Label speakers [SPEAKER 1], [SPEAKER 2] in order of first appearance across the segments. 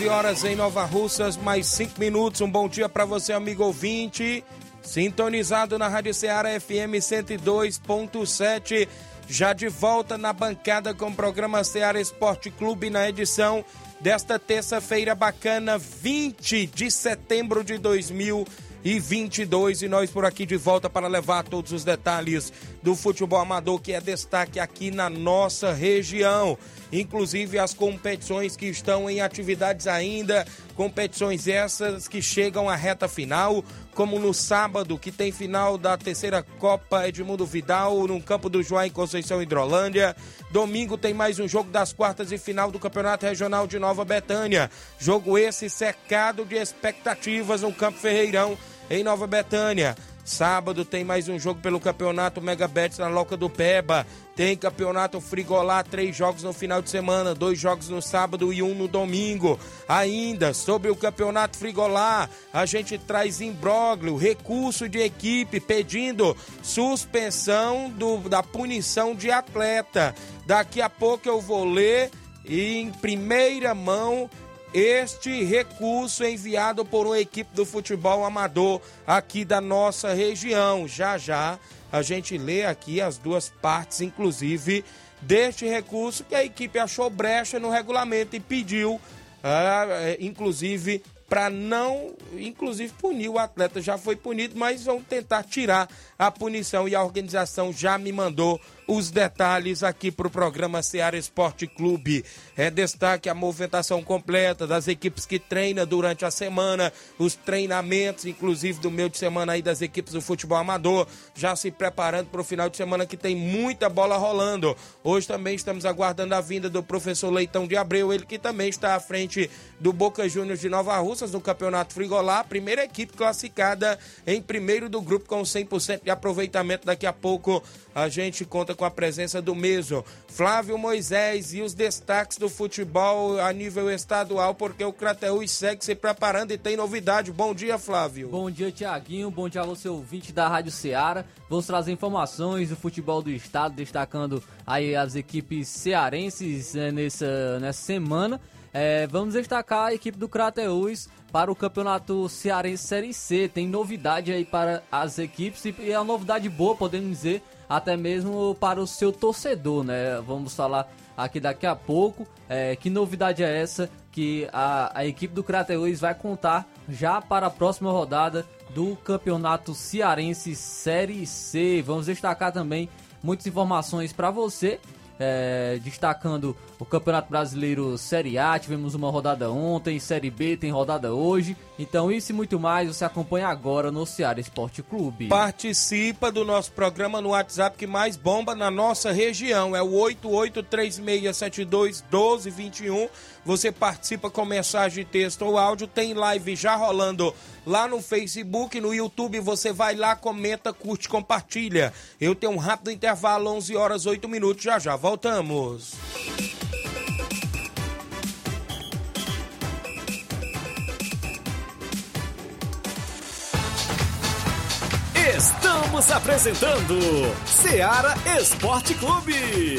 [SPEAKER 1] 11 horas em Nova Russas, mais 5 minutos. Um bom dia para você, amigo ouvinte. Sintonizado na Rádio Ceará FM 102.7. Já de volta na bancada com o programa Ceará Esporte Clube na edição desta terça-feira bacana, 20 de setembro de 2022. E nós por aqui de volta para levar todos os detalhes do futebol amador que é destaque aqui na nossa região inclusive as competições que estão em atividades ainda, competições essas que chegam à reta final, como no sábado, que tem final da terceira Copa Edmundo Vidal, no campo do João em Conceição Hidrolândia. Domingo tem mais um jogo das quartas e final do Campeonato Regional de Nova Betânia. Jogo esse secado de expectativas no Campo Ferreirão, em Nova Betânia. Sábado tem mais um jogo pelo Campeonato Megabets na Loca do Peba. Tem Campeonato Frigolá, três jogos no final de semana, dois jogos no sábado e um no domingo. Ainda sobre o Campeonato Frigolá, a gente traz imbróglio, recurso de equipe pedindo suspensão do, da punição de atleta. Daqui a pouco eu vou ler em primeira mão este recurso enviado por uma equipe do futebol amador aqui da nossa região. Já já a gente lê aqui as duas partes, inclusive, deste recurso que a equipe achou brecha no regulamento e pediu, uh, inclusive, para não, inclusive, punir o atleta. Já foi punido, mas vão tentar tirar a punição e a organização já me mandou os detalhes aqui para o programa Seara Esporte Clube. É destaque a movimentação completa das equipes que treinam durante a semana, os treinamentos, inclusive do meio de semana aí das equipes do futebol amador, já se preparando para o final de semana que tem muita bola rolando. Hoje também estamos aguardando a vinda do professor Leitão de Abreu, ele que também está à frente do Boca Juniors de Nova Russas no Campeonato Frigolá, primeira equipe classificada em primeiro do grupo com 100% de aproveitamento. Daqui a pouco a gente conta com a presença do mesmo Flávio Moisés e os destaques do futebol a nível estadual, porque o Crateús segue se preparando e tem novidade. Bom dia, Flávio.
[SPEAKER 2] Bom dia, Tiaguinho. Bom dia você, ouvinte da Rádio Ceará. Vamos trazer informações do futebol do estado, destacando aí as equipes cearenses né, nessa, nessa semana. É, vamos destacar a equipe do Crateús para o Campeonato Cearense Série C. Tem novidade aí para as equipes e é uma novidade boa, podemos dizer, até mesmo para o seu torcedor, né? Vamos falar aqui daqui a pouco. É, que novidade é essa que a, a equipe do Crateus vai contar já para a próxima rodada do Campeonato Cearense Série C. Vamos destacar também muitas informações para você é, destacando o Campeonato Brasileiro Série A. Tivemos uma rodada ontem, Série B tem rodada hoje. Então, isso e muito mais você acompanha agora no Ceará Esporte Clube.
[SPEAKER 1] Participa do nosso programa no WhatsApp que mais bomba na nossa região. É o 8836721221. Você participa com mensagem, texto ou áudio. Tem live já rolando lá no Facebook, no YouTube. Você vai lá, comenta, curte, compartilha. Eu tenho um rápido intervalo, 11 horas 8 minutos. Já já voltamos.
[SPEAKER 3] Estamos apresentando Seara Esporte Clube.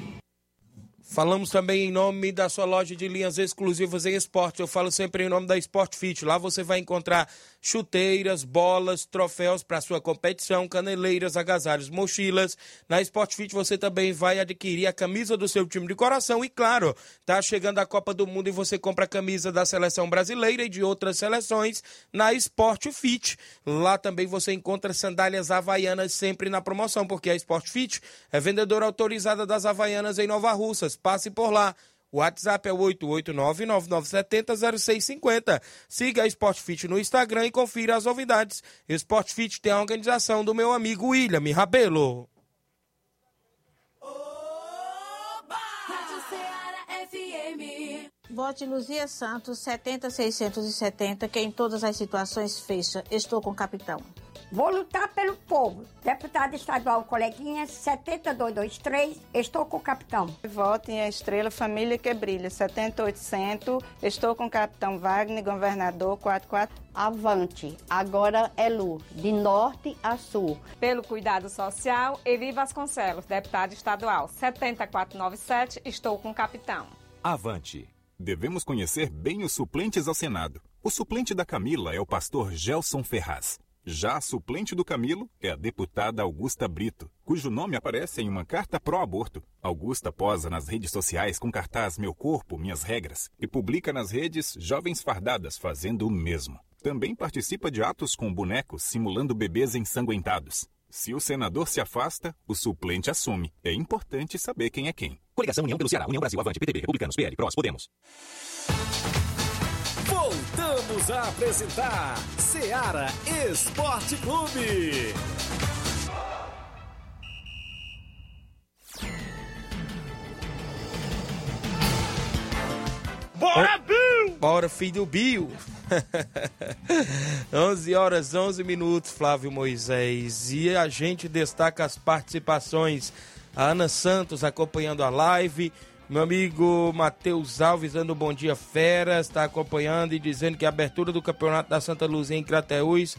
[SPEAKER 1] Falamos também em nome da sua loja de linhas exclusivas em esporte. Eu falo sempre em nome da Sport Fit. Lá você vai encontrar chuteiras, bolas, troféus para sua competição, caneleiras, agasalhos, mochilas. Na Sport Fit você também vai adquirir a camisa do seu time de coração e claro, tá chegando a Copa do Mundo e você compra a camisa da seleção brasileira e de outras seleções na Sport Fit. Lá também você encontra sandálias havaianas sempre na promoção, porque a Sport Fit é vendedora autorizada das havaianas em Nova Russas passe por lá. O WhatsApp é 889-9970-0650. Siga a Sport Fit no Instagram e confira as novidades. Sport Fit tem a organização do meu amigo William Rabelo.
[SPEAKER 4] Vote Luzia Santos 70670, que em todas as situações fecha. Estou com o capitão.
[SPEAKER 5] Vou lutar pelo povo. Deputado estadual coleguinha 70223, estou com o capitão.
[SPEAKER 6] Vote em a Estrela Família que Brilha 70800, estou com o capitão Wagner, governador 44.
[SPEAKER 7] Avante, agora é Lu, de norte a sul.
[SPEAKER 8] Pelo cuidado social, Evi Vasconcelos, deputado estadual 70497, estou com o capitão.
[SPEAKER 9] Avante. Devemos conhecer bem os suplentes ao Senado. O suplente da Camila é o pastor Gelson Ferraz. Já a suplente do Camilo é a deputada Augusta Brito, cujo nome aparece em uma carta pró-aborto. Augusta posa nas redes sociais com cartaz Meu Corpo, Minhas Regras e publica nas redes jovens fardadas fazendo o mesmo. Também participa de atos com bonecos simulando bebês ensanguentados. Se o senador se afasta, o suplente assume. É importante saber quem é quem.
[SPEAKER 3] Coligação União pelo Ceará, União Brasil, Avante, PTB, Republicanos, PL, PROS, Podemos. Voltamos a apresentar Seara Esporte Clube.
[SPEAKER 1] Bora, Bill! Bora, filho do Bill! 11 horas 11 minutos, Flávio Moisés. E a gente destaca as participações. A Ana Santos acompanhando a live. Meu amigo Matheus Alves dando bom dia, Feras, está acompanhando e dizendo que a abertura do campeonato da Santa Luzia em Crateús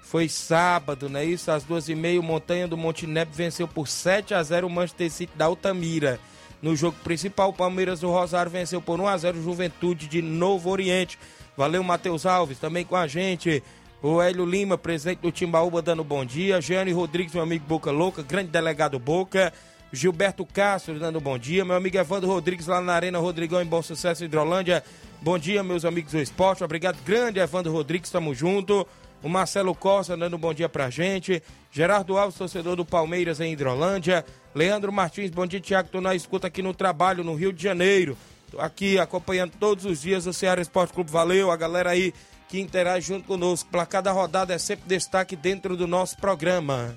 [SPEAKER 1] foi sábado, não é isso? Às duas e meia, Montanha do Monte Nep venceu por 7 a 0 o Manchester City da Altamira. No jogo principal, o Palmeiras do Rosário venceu por 1 a 0 o Juventude de Novo Oriente. Valeu, Matheus Alves, também com a gente. O Hélio Lima, presidente do Timbaúba, dando bom dia. Jeane Rodrigues, meu amigo Boca Louca, grande delegado Boca. Gilberto Castro dando bom dia. Meu amigo Evandro Rodrigues lá na Arena Rodrigão em Bom Sucesso, Hidrolândia. Bom dia, meus amigos do esporte. Obrigado, grande Evandro Rodrigues, tamo junto. O Marcelo Costa dando bom dia pra gente. Gerardo Alves, torcedor do Palmeiras em Hidrolândia. Leandro Martins, bom dia, Tiago. Tô na escuta aqui no trabalho, no Rio de Janeiro. Tô aqui acompanhando todos os dias o Ceará Esporte Clube. Valeu, a galera aí que interage junto conosco. Placar da rodada é sempre destaque dentro do nosso programa.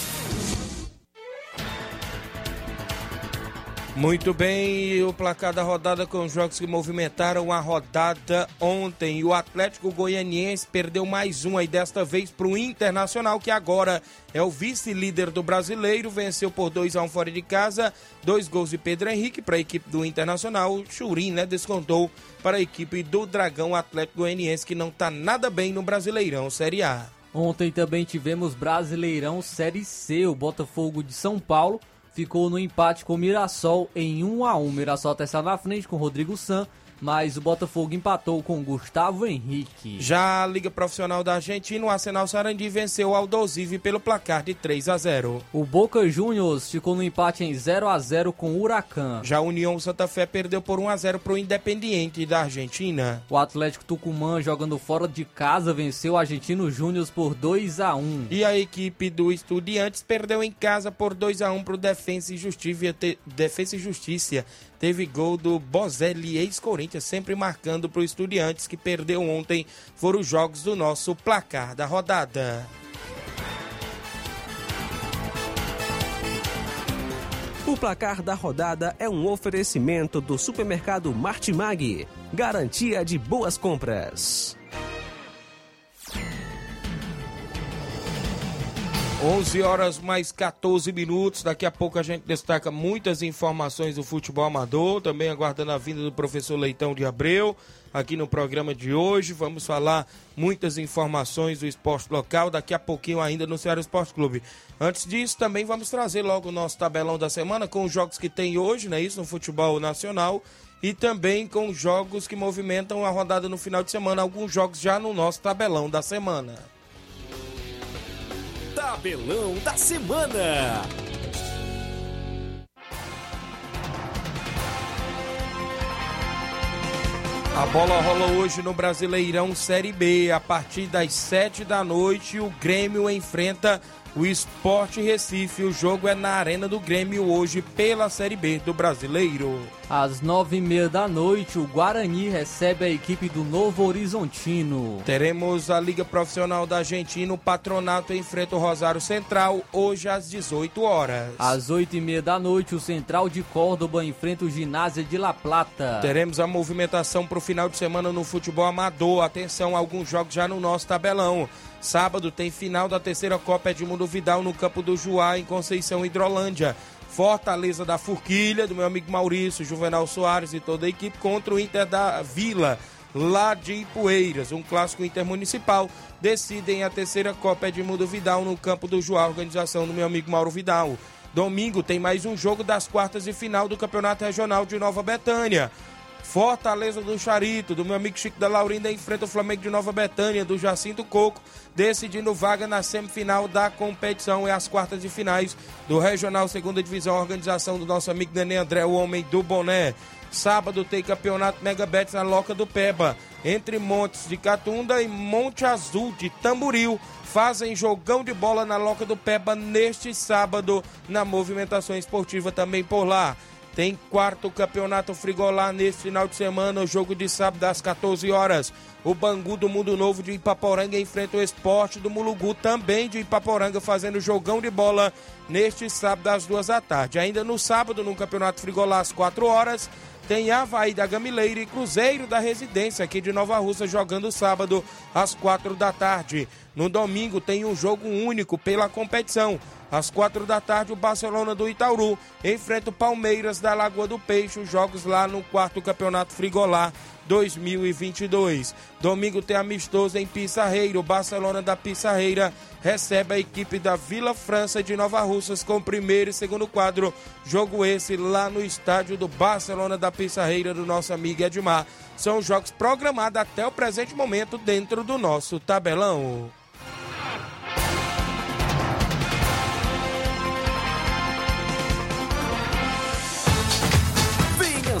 [SPEAKER 1] Muito bem, o placar da rodada com os jogos que movimentaram a rodada ontem. O Atlético Goianiense perdeu mais um aí, desta vez para o Internacional, que agora é o vice-líder do brasileiro. Venceu por 2 a 1 um fora de casa. Dois gols de Pedro Henrique para a equipe do Internacional. O Churin, né, descontou para a equipe do Dragão Atlético Goianiense, que não está nada bem no Brasileirão Série A.
[SPEAKER 2] Ontem também tivemos Brasileirão Série C. O Botafogo de São Paulo ficou no empate com o Mirassol em 1 a 1 Mirassol está na frente com Rodrigo San. Mas o Botafogo empatou com o Gustavo Henrique.
[SPEAKER 1] Já a Liga Profissional da Argentina, o Arsenal Sarandi venceu o Aldosive pelo placar de 3 a 0.
[SPEAKER 2] O Boca Juniors ficou no empate em 0 a 0 com o Huracan.
[SPEAKER 1] Já a União Santa Fé perdeu por 1 a 0 para o Independiente da Argentina.
[SPEAKER 2] O Atlético Tucumã, jogando fora de casa, venceu o Argentino Júnior por 2 a 1.
[SPEAKER 1] E a equipe do Estudiantes perdeu em casa por 2 a 1 para o Defensa e Justiça. Defensa e Justiça teve gol do Bozelli, ex-Corinthians, sempre marcando para o Estudiantes, que perdeu ontem. Foram os jogos do nosso placar da rodada.
[SPEAKER 10] O placar da rodada é um oferecimento do supermercado Martimag. Garantia de boas compras.
[SPEAKER 1] 11 horas mais 14 minutos. Daqui a pouco a gente destaca muitas informações do futebol amador. Também aguardando a vinda do professor Leitão de Abreu aqui no programa de hoje. Vamos falar muitas informações do esporte local. Daqui a pouquinho ainda no Ceará Esporte Clube. Antes disso, também vamos trazer logo o nosso tabelão da semana com os jogos que tem hoje, né? Isso no futebol nacional. E também com jogos que movimentam a rodada no final de semana. Alguns jogos já no nosso tabelão da semana.
[SPEAKER 3] Tabelão da Semana.
[SPEAKER 1] A bola rola hoje no Brasileirão Série B. A partir das 7 da noite, o Grêmio enfrenta o Esporte Recife. O jogo é na Arena do Grêmio hoje pela Série B do Brasileiro.
[SPEAKER 2] Às nove e meia da noite, o Guarani recebe a equipe do Novo Horizontino.
[SPEAKER 1] Teremos a Liga Profissional da Argentina, o Patronato enfrenta o Rosário Central, hoje às 18 horas.
[SPEAKER 2] Às oito e meia da noite, o Central de Córdoba enfrenta o Ginásio de La Plata.
[SPEAKER 1] Teremos a movimentação para o final de semana no futebol amador. Atenção, alguns jogos já no nosso tabelão. Sábado tem final da terceira Copa Edmundo Vidal no campo do Juá, em Conceição Hidrolândia. Fortaleza da Forquilha, do meu amigo Maurício, Juvenal Soares e toda a equipe contra o Inter da Vila, lá de Ipueiras. Um clássico intermunicipal. Decidem a terceira Copa Edmundo Vidal no campo do Juá, organização do meu amigo Mauro Vidal. Domingo tem mais um jogo das quartas de final do Campeonato Regional de Nova Betânia. Fortaleza do Charito, do meu amigo Chico da Laurinda, enfrenta o Flamengo de Nova Betânia, do Jacinto Coco, decidindo vaga na semifinal da competição e as quartas de finais do Regional Segunda Divisão, organização do nosso amigo Nenê André, o homem do boné. Sábado tem campeonato Mega Betis na Loca do Peba, entre Montes de Catunda e Monte Azul de Tamboril. Fazem jogão de bola na Loca do Peba neste sábado, na movimentação esportiva também por lá. Tem quarto campeonato Frigolá nesse final de semana, o jogo de sábado às 14 horas. O Bangu do Mundo Novo de Ipaporanga enfrenta o esporte do Mulugu, também de Ipaporanga, fazendo jogão de bola neste sábado às duas da tarde. Ainda no sábado, no Campeonato Frigolá, às 4 horas, tem Havaí da Gamileira e Cruzeiro da Residência aqui de Nova Russa jogando sábado às quatro da tarde. No domingo tem um jogo único pela competição. Às quatro da tarde, o Barcelona do Itauru enfrenta o Palmeiras da Lagoa do Peixe. Os jogos lá no quarto campeonato Frigolá 2022. Domingo tem amistoso em Pissarreira. O Barcelona da Pissarreira recebe a equipe da Vila França de Nova Russas com primeiro e segundo quadro. Jogo esse lá no estádio do Barcelona da Pissarreira do nosso amigo Edmar. São jogos programados até o presente momento dentro do nosso tabelão.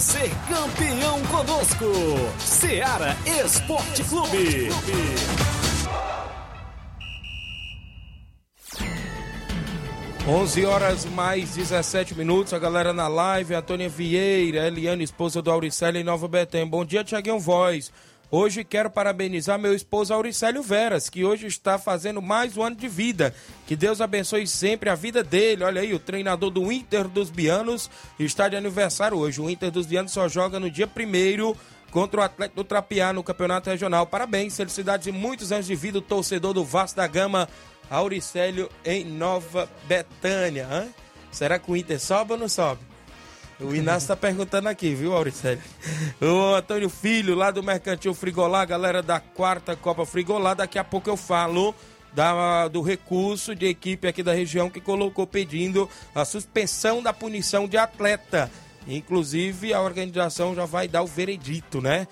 [SPEAKER 3] Ser campeão conosco. Seara Esporte Clube.
[SPEAKER 1] 11 horas mais 17 minutos. A galera na live, Antônia Vieira, Eliane, esposa do Auricélio em Nova Betém. Bom dia, Tiaguinho Voz. Hoje quero parabenizar meu esposo Auricélio Veras, que hoje está fazendo mais um ano de vida. Que Deus abençoe sempre a vida dele. Olha aí, o treinador do Inter dos Bianos está de aniversário hoje. O Inter dos Bianos só joga no dia primeiro contra o Atlético do Trapiá no Campeonato Regional. Parabéns, felicidades e muitos anos de vida, o torcedor do Vasco da Gama, Auricélio em Nova Betânia. Hã? Será que o Inter sobe ou não sobe? O Inácio tá perguntando aqui, viu, Auricélio? O Antônio Filho, lá do Mercantil Frigolá, galera da quarta Copa Frigolá, daqui a pouco eu falo da, do recurso de equipe aqui da região que colocou pedindo a suspensão da punição de atleta Inclusive, a organização já vai dar o veredito, né?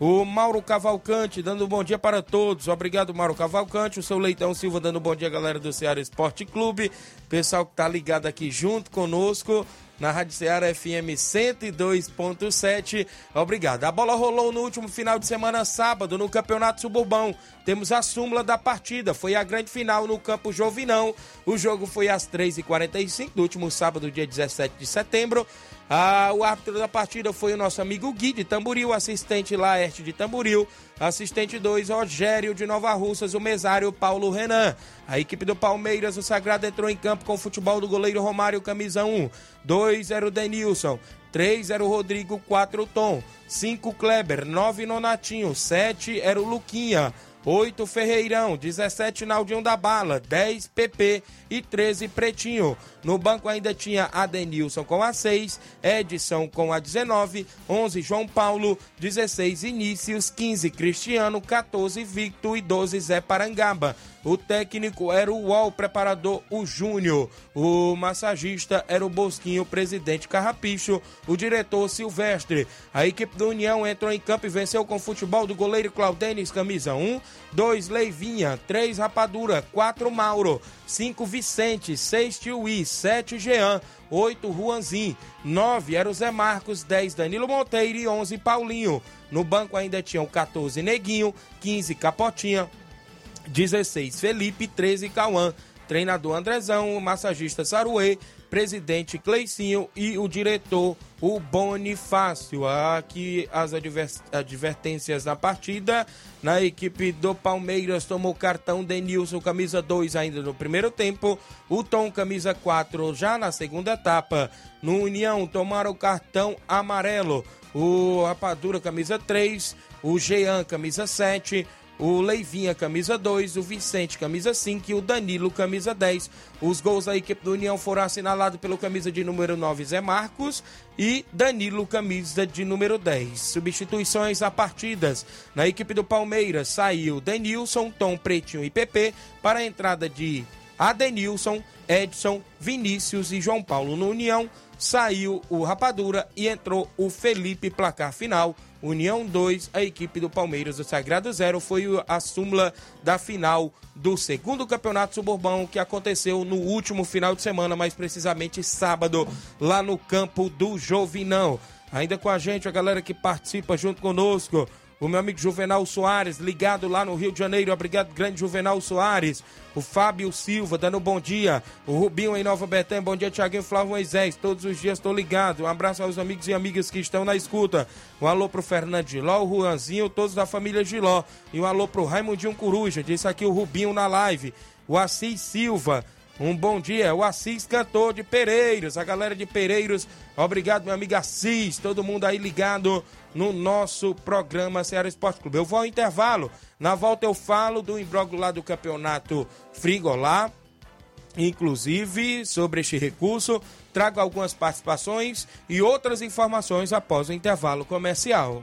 [SPEAKER 1] O Mauro Cavalcante dando um bom dia para todos. Obrigado, Mauro Cavalcante. O seu Leitão Silva dando um bom dia, galera do Ceará Esporte Clube. Pessoal que tá ligado aqui junto conosco na Rádio Ceará FM 102.7. Obrigado. A bola rolou no último final de semana, sábado, no Campeonato Suburbão. Temos a súmula da partida. Foi a grande final no Campo Jovinão. O jogo foi às 3h45 do último sábado, dia 17 de setembro. Ah, o árbitro da partida foi o nosso amigo Gui de Tamboril, assistente Laerte de Tamboril, assistente 2, Rogério de Nova Russas, o mesário Paulo Renan. A equipe do Palmeiras, o Sagrado, entrou em campo com o futebol do goleiro Romário, camisa 1. 2 era o Denilson, 3 era o Rodrigo, 4 o Tom, 5 Kleber, 9 Nonatinho, 7 era o Luquinha. 8 Ferreirão, 17 Naldinho da Bala, 10 PP e 13 Pretinho. No banco ainda tinha Adenilson com a 6, Edson com a 19, 11 João Paulo, 16 Inícios, 15 Cristiano, 14 Victor e 12 Zé Parangaba. O técnico era o UOL, preparador o Júnior. O massagista era o Bosquinho, presidente Carrapicho. O diretor Silvestre. A equipe do União entrou em campo e venceu com o futebol do goleiro Claudenis, camisa 1. 2 Leivinha. 3 Rapadura. 4 Mauro. 5 Vicente. 6 Tiuí. 7 Jean. 8 Juanzin. 9 era o Zé Marcos. 10 Danilo Monteiro e 11 Paulinho. No banco ainda tinham 14 Neguinho. 15 Capotinha. 16 Felipe, 13 Cauã, treinador Andrezão, massagista Saruê, presidente Cleicinho e o diretor o Bonifácio. Aqui as advertências da partida. Na equipe do Palmeiras tomou cartão Denilson, camisa 2 ainda no primeiro tempo. O Tom, camisa 4 já na segunda etapa. No União tomaram cartão amarelo. O Rapadura, camisa 3. O Jean, camisa 7 o Leivinha, camisa 2, o Vicente, camisa 5 e o Danilo, camisa 10. Os gols da equipe do União foram assinalados pelo camisa de número 9, Zé Marcos, e Danilo, camisa de número 10. Substituições a partidas. Na equipe do Palmeiras saiu Denilson, Tom Pretinho e PP para a entrada de Adenilson, Edson, Vinícius e João Paulo. No União saiu o Rapadura e entrou o Felipe, placar final União 2, a equipe do Palmeiras do Sagrado Zero foi a súmula da final do segundo campeonato suburbão que aconteceu no último final de semana, mais precisamente sábado, lá no campo do Jovinão. Ainda com a gente, a galera que participa junto conosco o meu amigo Juvenal Soares, ligado lá no Rio de Janeiro. Obrigado, grande Juvenal Soares. O Fábio Silva, dando bom dia. O Rubinho em Nova Betânia. Bom dia, Tiaguinho Flávio Moisés. Todos os dias estou ligado. Um abraço aos amigos e amigas que estão na escuta. Um alô pro Fernando Giló, o Juanzinho, todos da família Giló. E um alô pro Raimundinho Coruja. Disse aqui o Rubinho na live. O Assis Silva. Um bom dia, o Assis Cantor de Pereiros, a galera de Pereiros, obrigado meu amigo Assis, todo mundo aí ligado no nosso programa Ceará Esporte Clube. Eu vou ao intervalo, na volta eu falo do imbróglio lá do campeonato Frigolá, inclusive sobre este recurso, trago algumas participações e outras informações após o intervalo comercial.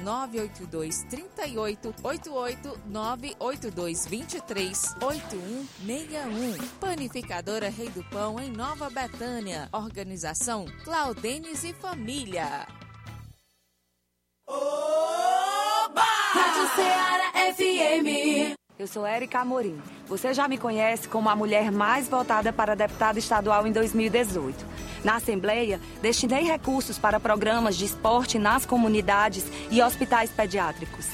[SPEAKER 11] 982 38 88 982 23 8161. Panificadora Rei do Pão, em Nova Betânia. Organização Claudenes e Família.
[SPEAKER 12] Oba! Rádio Ceará FM.
[SPEAKER 13] Eu sou Érica Amorim. Você já me conhece como a mulher mais votada para deputada estadual em 2018. Na Assembleia, destinei recursos para programas de esporte nas comunidades e hospitais pediátricos.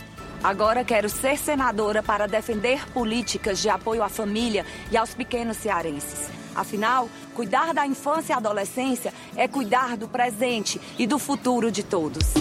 [SPEAKER 13] Agora quero ser senadora para defender políticas de apoio à família e aos pequenos cearenses. Afinal, cuidar da infância e adolescência é cuidar do presente e do futuro de todos.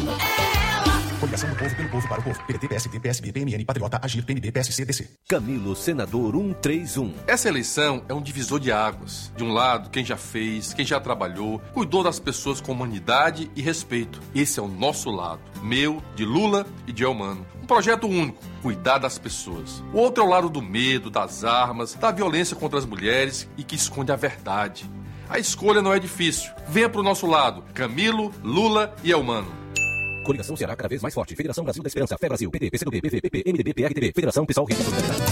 [SPEAKER 14] Coligação do Povo pelo Povo para o Povo. PDT, PST, PSB, PMN, Patriota, Agir, PNB, PSC, DC.
[SPEAKER 15] Camilo, senador 131.
[SPEAKER 16] Essa eleição é um divisor de águas. De um lado, quem já fez, quem já trabalhou, cuidou das pessoas com humanidade e respeito. Esse é o nosso lado. Meu, de Lula e de Elmano. Um projeto único, cuidar das pessoas. O outro é o lado do medo, das armas, da violência contra as mulheres e que esconde a verdade. A escolha não é difícil. Venha pro nosso lado. Camilo, Lula e Elmano.
[SPEAKER 15] Coligação Ceará cada vez mais forte. Federação Brasil da Esperança, Fé Brasil, PT, PCdoB, PV, PP, MDB, PRTB, Federação Pessoal Rio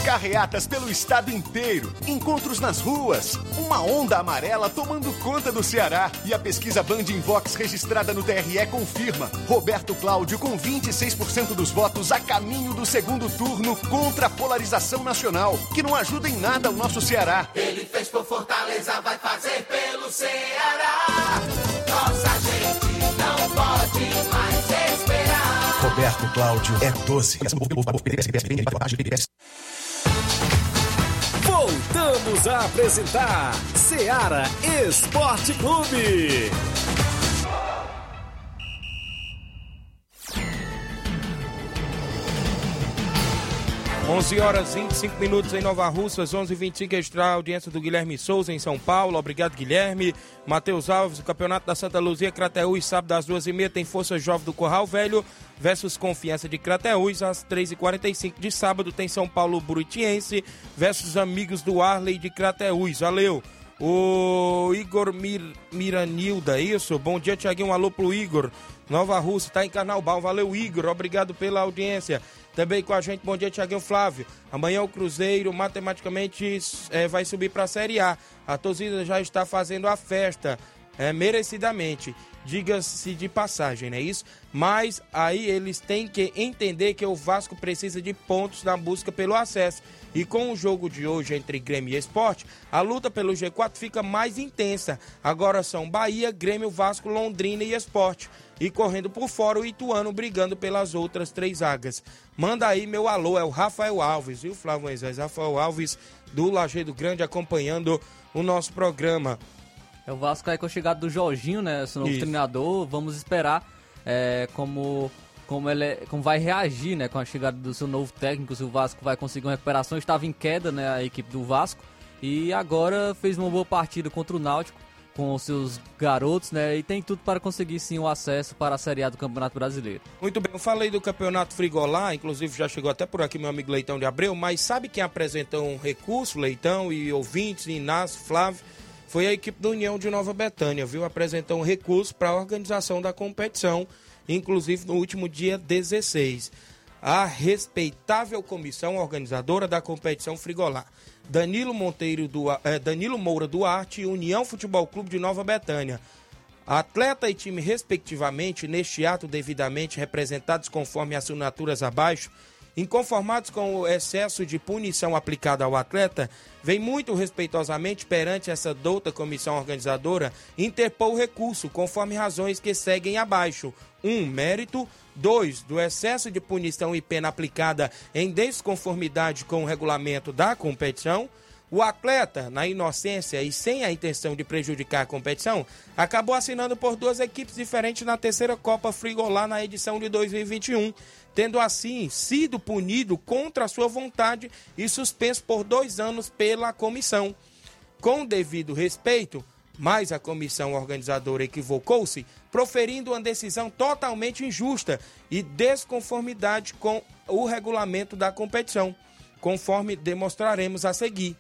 [SPEAKER 17] Carreatas pelo estado inteiro, encontros nas ruas, uma onda amarela tomando conta do Ceará e a pesquisa Band Invox registrada no TRE confirma. Roberto Cláudio com 26% dos votos a caminho do segundo turno contra a polarização nacional, que não ajuda em nada o nosso Ceará.
[SPEAKER 18] Ele fez por Fortaleza, vai fazer pelo Ceará.
[SPEAKER 14] Roberto Cláudio é 12.
[SPEAKER 3] Voltamos a apresentar Seara Esporte Clube.
[SPEAKER 1] 11 horas 25 minutos em Nova Russas, 11h25 extra audiência do Guilherme Souza em São Paulo. Obrigado, Guilherme. Matheus Alves, o Campeonato da Santa Luzia, Crateús, sábado às 2h30 tem Força Jovem do Corral Velho versus Confiança de Crateús. Às 3h45 de sábado tem São Paulo Buritiense versus Amigos do Arley de Crateús. Valeu. O Igor Mir, Miranilda, isso? Bom dia, Tiaguinho. Um alô pro Igor. Nova Rússia, tá em Carnaubal. Valeu, Igor. Obrigado pela audiência. Também com a gente, bom dia, Tiaguinho Flávio. Amanhã o Cruzeiro matematicamente é, vai subir para a Série A. A torcida já está fazendo a festa, é, merecidamente. Diga-se de passagem, não é isso? Mas aí eles têm que entender que o Vasco precisa de pontos na busca pelo acesso. E com o jogo de hoje entre Grêmio e Esporte, a luta pelo G4 fica mais intensa. Agora são Bahia, Grêmio, Vasco, Londrina e Esporte. E correndo por fora o Ituano brigando pelas outras três vagas. Manda aí meu alô, é o Rafael Alves, viu, Flávio Moisés? Rafael Alves do Lajeado Grande acompanhando o nosso programa.
[SPEAKER 2] É o Vasco aí com a chegada do Jorginho, né? Esse novo
[SPEAKER 1] Isso.
[SPEAKER 2] treinador. Vamos esperar é, como, como, ele, é- como vai reagir né, com a chegada do seu novo técnico, se o Vasco vai conseguir uma recuperação. Estava em queda né, a equipe do Vasco. E agora fez uma boa partida contra o Náutico com os seus garotos, né? E tem tudo para conseguir sim o acesso para a Série A do Campeonato Brasileiro.
[SPEAKER 1] Muito bem, eu falei do campeonato Frigolá, inclusive já chegou até por aqui meu amigo Leitão de Abreu, mas sabe quem apresentou um recurso, Leitão e ouvintes, Inácio, Flávio? Foi a equipe do União de Nova Betânia, viu? Apresentou um recurso para a organização da competição, inclusive no último dia 16. A respeitável comissão organizadora da competição Frigolá. Danilo Monteiro do, eh, Danilo Moura Duarte e União Futebol Clube de Nova Betânia. Atleta e time, respectivamente, neste ato devidamente representados conforme assinaturas abaixo, inconformados com o excesso de punição aplicada ao atleta, vem muito respeitosamente perante essa douta comissão organizadora interpor o recurso, conforme razões que seguem abaixo. 1. Um, mérito. 2. Do excesso de punição e pena aplicada em desconformidade com o regulamento da competição. O atleta, na inocência e sem a intenção de prejudicar a competição, acabou assinando por duas equipes diferentes na terceira Copa Frigolá na edição de 2021, tendo assim sido punido contra sua vontade e suspenso por dois anos pela comissão. Com devido respeito, mas a comissão organizadora equivocou-se, proferindo uma decisão totalmente injusta e desconformidade com o regulamento da competição, conforme demonstraremos a seguir.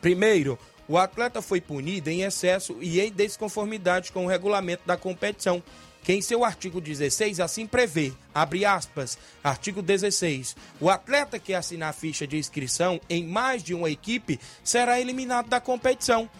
[SPEAKER 1] Primeiro, o atleta foi punido em excesso e em desconformidade com o regulamento da competição, que em seu artigo 16 assim prevê, abre aspas, artigo 16, o atleta que assinar ficha de inscrição em mais de uma equipe será eliminado da competição.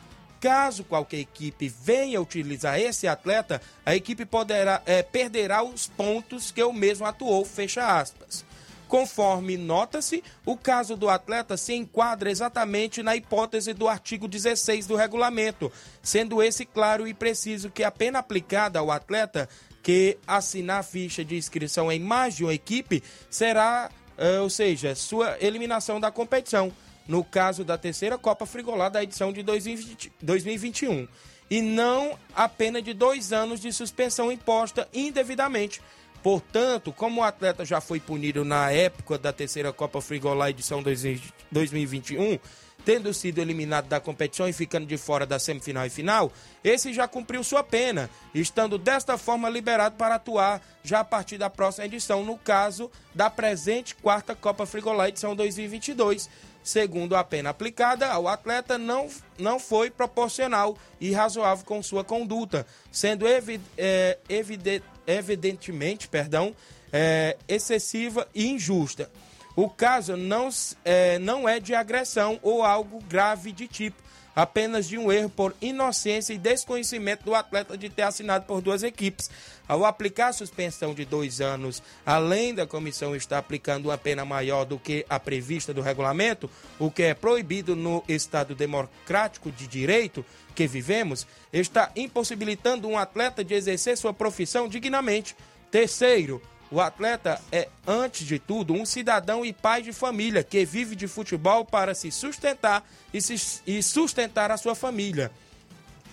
[SPEAKER 1] Caso qualquer equipe venha utilizar esse atleta, a equipe poderá, eh, perderá os pontos que o mesmo atuou, fecha aspas. Conforme nota-se, o caso do atleta se enquadra exatamente na hipótese do artigo 16 do regulamento, sendo esse claro e preciso que a pena aplicada ao atleta que assinar ficha de inscrição em mais de uma equipe será, eh, ou seja, sua eliminação da competição. no caso da terceira Copa Frigolá da edição de 2020, 2021, e não a pena de dois anos de suspensão imposta indevidamente. Portanto, como o atleta já foi punido na época da terceira Copa Frigolá edição 2021, tendo sido eliminado da competição e ficando de fora da semifinal e final, esse já cumpriu sua pena, estando desta forma liberado para atuar já a partir da próxima edição, no caso da presente quarta Copa Frigolá edição 2022. Segundo a pena aplicada ao atleta, não, não foi proporcional e razoável com sua conduta, sendo evi, é, evidente, evidentemente perdão, é, excessiva e injusta. O caso não é, não é de agressão ou algo grave de tipo, apenas de um erro por inocência e desconhecimento do atleta de ter assinado por duas equipes. Ao aplicar a suspensão de dois anos, além da comissão estar aplicando uma pena maior do que a prevista do regulamento, o que é proibido no Estado democrático de direito que vivemos, está impossibilitando um atleta de exercer sua profissão dignamente. Terceiro, o atleta é, antes de tudo, um cidadão e pai de família que vive de futebol para se sustentar e, se, e sustentar a sua família.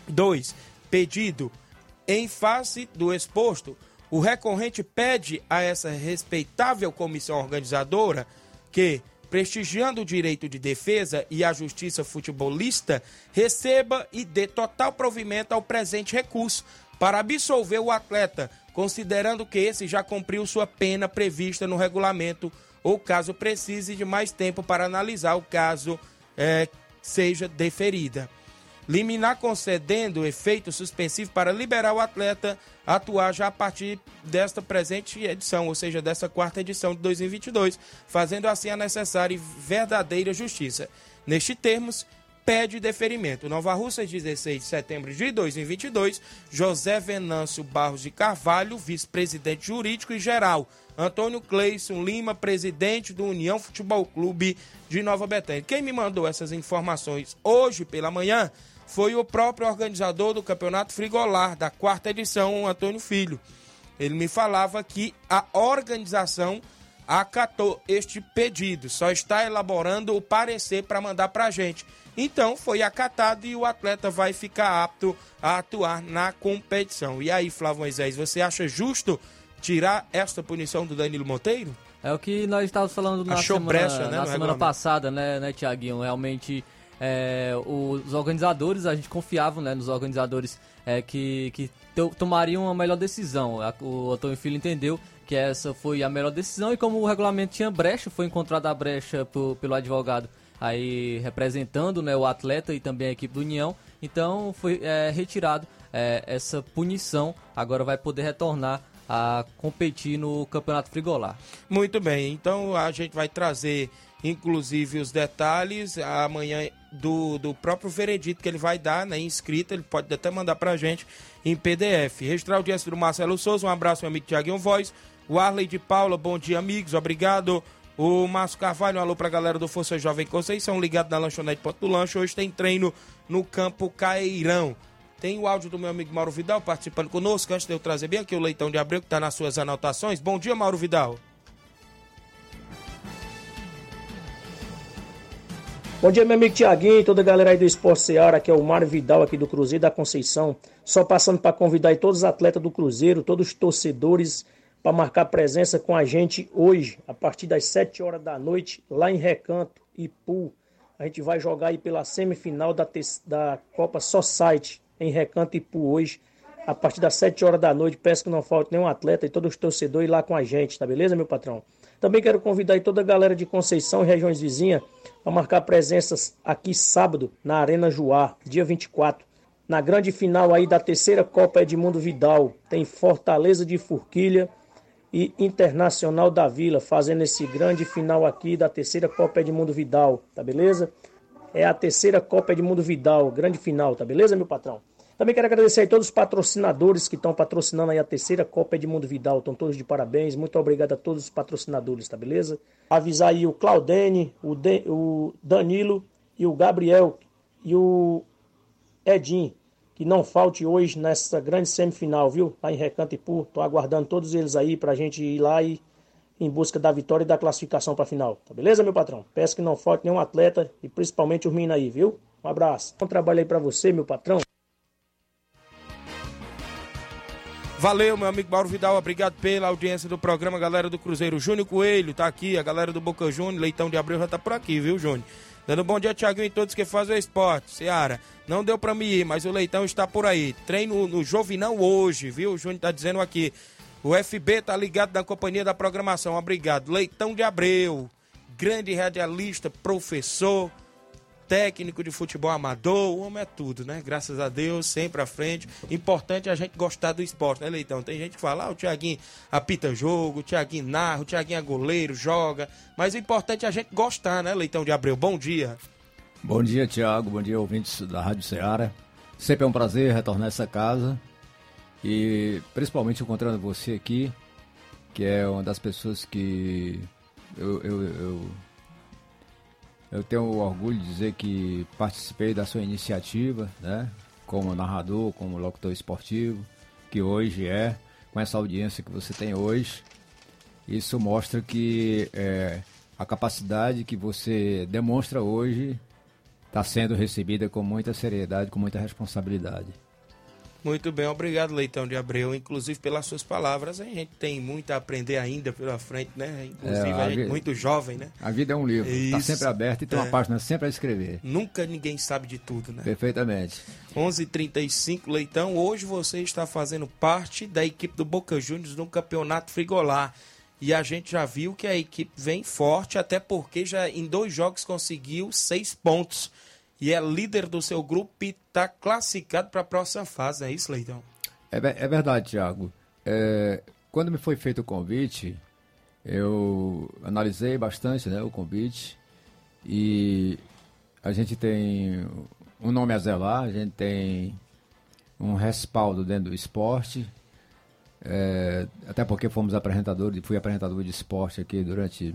[SPEAKER 1] 2. Pedido. Em face do exposto, o recorrente pede a essa respeitável comissão organizadora que, prestigiando o direito de defesa e a justiça futebolista, receba e dê total provimento ao presente recurso para absolver o atleta considerando que esse já cumpriu sua pena prevista no regulamento ou caso precise de mais tempo para analisar o caso é, seja deferida. Liminar concedendo efeito suspensivo para liberar o atleta a atuar já a partir desta presente edição, ou seja, dessa quarta edição de 2022, fazendo assim a necessária e verdadeira justiça. Neste termos, pede deferimento. Nova Russa, 16 de setembro de 2022, José Venâncio Barros de Carvalho, vice-presidente jurídico e geral. Antônio Cleison Lima, presidente do União Futebol Clube de Nova Betânia. Quem me mandou essas informações hoje pela manhã foi o próprio organizador do Campeonato Frigolar, da quarta edição, Antônio Filho. Ele me falava que a organização acatou este pedido, só está elaborando o parecer para mandar para a gente. Então foi acatado e o atleta vai ficar apto a atuar na competição. E aí, Flávio Moisés, você acha justo tirar esta punição do Danilo Monteiro?
[SPEAKER 2] É o que nós estávamos falando na
[SPEAKER 1] Achou
[SPEAKER 2] semana,
[SPEAKER 1] brecha, né,
[SPEAKER 2] na
[SPEAKER 1] no
[SPEAKER 2] semana passada, né, né Tiaguinho? Realmente, é, os organizadores, a gente confiava né, nos organizadores é, que, que tomariam uma melhor decisão. O Antônio Filho entendeu que essa foi a melhor decisão e como o regulamento tinha brecha, foi encontrada a brecha por, pelo advogado aí representando né, o atleta e também a equipe do União. Então foi é, retirado é, essa punição. Agora vai poder retornar a competir no Campeonato Frigolar.
[SPEAKER 1] Muito bem, então a gente vai trazer inclusive os detalhes amanhã do, do próprio veredito que ele vai dar, né, inscrito, ele pode até mandar pra gente em PDF. Registrar o audiência do Marcelo Souza, um abraço meu amigo Tiaguinho Voz, o Arley de Paula, bom dia amigos, obrigado. O Márcio Carvalho, um alô pra galera do Força Jovem Conceição, ligado na lanchonete Ponto do Lanche. Hoje tem treino no Campo Caeirão. Tem o áudio do meu amigo Mauro Vidal participando conosco. Antes de eu trazer bem aqui o Leitão de Abreu, que está nas suas anotações. Bom dia, Mauro Vidal.
[SPEAKER 19] Bom dia, meu amigo Tiaguinho, toda a galera aí do Esporte Seara, que é o Mário Vidal aqui do Cruzeiro da Conceição. Só passando para convidar todos os atletas do Cruzeiro, todos os torcedores para marcar presença com a gente hoje, a partir das 7 horas da noite, lá em Recanto, Ipu. A gente vai jogar aí pela semifinal da, da Copa Society em Recanto Ipu hoje, a partir das 7 horas da noite. Peço que não falte nenhum atleta e todos os torcedores lá com a gente, tá beleza, meu patrão? Também quero convidar toda a galera de Conceição e regiões vizinhas para marcar presenças aqui sábado na Arena Juá, dia 24. Na grande final aí da terceira Copa Edmundo Vidal, tem Fortaleza de Forquilha e Internacional da Vila, fazendo esse grande final aqui da terceira Copa Edmundo Vidal, tá beleza? É a terceira Copa Edmundo Vidal, grande final, tá beleza, meu patrão? Também quero agradecer a todos os patrocinadores que estão patrocinando aí a terceira Copa Edmundo Vidal, estão todos de parabéns, muito obrigado a todos os patrocinadores, tá beleza? Avisar aí o Claudene, o, de, o Danilo e o Gabriel e o Edinho, que não falte hoje nessa grande semifinal, viu? Lá em Recanto e Pur. Tô aguardando todos eles aí pra gente ir lá e em busca da vitória e da classificação para a final. Tá beleza, meu patrão? Peço que não falte nenhum atleta e principalmente os meninos aí, viu? Um abraço. Bom trabalho aí para você, meu patrão.
[SPEAKER 1] Valeu, meu amigo Mauro Vidal. Obrigado pela audiência do programa, galera do Cruzeiro. Júnior Coelho tá aqui, a galera do Boca Júnior, Leitão de Abreu já tá por aqui, viu, Júnior? Dando bom dia, Thiaguinho, e todos que fazem o esporte. Seara, não deu pra me ir, mas o Leitão está por aí. Treino no Jovinão hoje, viu? O Júnior tá dizendo aqui. O FB tá ligado na companhia da programação. Obrigado. Leitão de Abreu, grande radialista, professor, técnico de futebol amador, o homem é tudo, né? Graças a Deus, sempre à frente. Importante é a gente gostar do esporte, né, Leitão? Tem gente que fala, ah, o Tiaguinho apita jogo, o Tiaguinho narra, o Tiaguinho é goleiro, joga. Mas o importante é a gente gostar, né, Leitão de Abreu? Bom dia.
[SPEAKER 20] Bom dia, Tiago. Bom dia, ouvintes da Rádio Ceará. Sempre é um prazer retornar a essa casa e principalmente encontrando você aqui, que é uma das pessoas que eu, eu, eu, eu tenho orgulho de dizer que participei da sua iniciativa, né? Como narrador, como locutor esportivo, que hoje é, com essa audiência que você tem hoje. Isso mostra que é, a capacidade que você demonstra hoje está sendo recebida com muita seriedade, com muita responsabilidade.
[SPEAKER 1] Muito bem, obrigado, Leitão de Abreu. Inclusive, pelas suas palavras, a gente tem muito a aprender ainda pela frente, né? Inclusive,
[SPEAKER 20] É,
[SPEAKER 1] a
[SPEAKER 20] a
[SPEAKER 1] gente
[SPEAKER 20] vi-
[SPEAKER 1] muito jovem, né?
[SPEAKER 20] A vida é um livro, está sempre aberto e tem
[SPEAKER 1] é.
[SPEAKER 20] uma página sempre a escrever.
[SPEAKER 1] Nunca ninguém sabe de tudo, né?
[SPEAKER 20] Perfeitamente.
[SPEAKER 1] 11:35 Leitão, hoje você está fazendo parte da equipe do Boca Juniors no Campeonato Frigolar. E a gente já viu que a equipe vem forte, até porque já em dois jogos conseguiu seis pontos. E é líder do seu grupo e está classificado para a próxima fase, é isso, Leitão?
[SPEAKER 20] É, é verdade, Tiago. É, quando me foi feito o convite, eu analisei bastante né, o convite e a gente tem um nome a zelar, a gente tem um respaldo dentro do esporte, é, até porque fomos apresentadores, fui apresentador de esporte aqui durante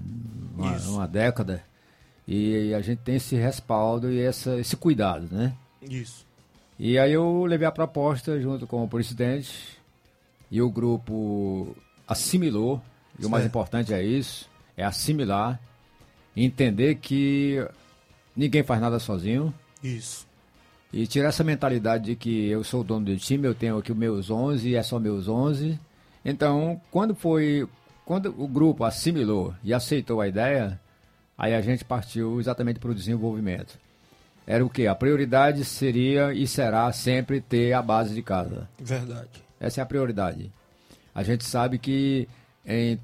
[SPEAKER 20] uma, uma década e a gente tem esse respaldo e essa, esse cuidado, né?
[SPEAKER 1] Isso.
[SPEAKER 20] E aí eu levei a proposta junto com o presidente e o grupo assimilou, e o mais importante é isso, é assimilar, entender que ninguém faz nada sozinho
[SPEAKER 1] Isso.
[SPEAKER 20] e tirar essa mentalidade de que eu sou o dono do time, eu tenho aqui os meus 11 e é só meus 11. Então, quando foi, quando o grupo assimilou e aceitou a ideia, aí a gente partiu exatamente para o desenvolvimento. Era o que? A prioridade seria e será sempre ter a base de casa.
[SPEAKER 1] Verdade.
[SPEAKER 20] Essa é a prioridade. A gente sabe que em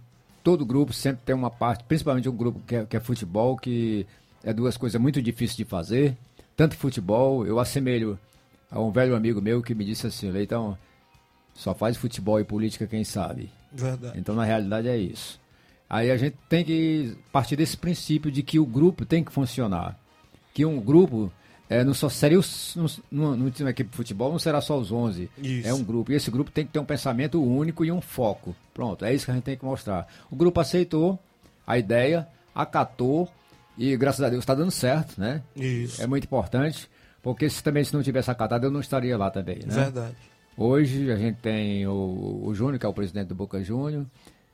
[SPEAKER 20] todo grupo sempre tem uma parte, principalmente um grupo que é, que é futebol, que é duas coisas muito difíceis de fazer. Tanto futebol, eu assemelho a um velho amigo meu que me disse assim, Leitão, só faz futebol e política quem sabe.
[SPEAKER 1] Verdade.
[SPEAKER 20] Então, na realidade, é isso. Aí a gente tem que partir desse princípio de que o grupo tem que funcionar. Que um grupo é, não só seria os, time equipe de futebol, não será só os 11.
[SPEAKER 1] Isso.
[SPEAKER 20] É um grupo. E esse grupo tem que ter um pensamento único e um foco. Pronto, é isso que a gente tem que mostrar. O grupo aceitou a ideia, acatou e, graças a Deus, está dando certo, né?
[SPEAKER 1] Isso.
[SPEAKER 20] É muito importante, porque se também se não tivesse acatado, eu não estaria lá também, né?
[SPEAKER 1] Verdade.
[SPEAKER 20] Hoje a gente tem o, o Júnior, que é o presidente do Boca Júnior.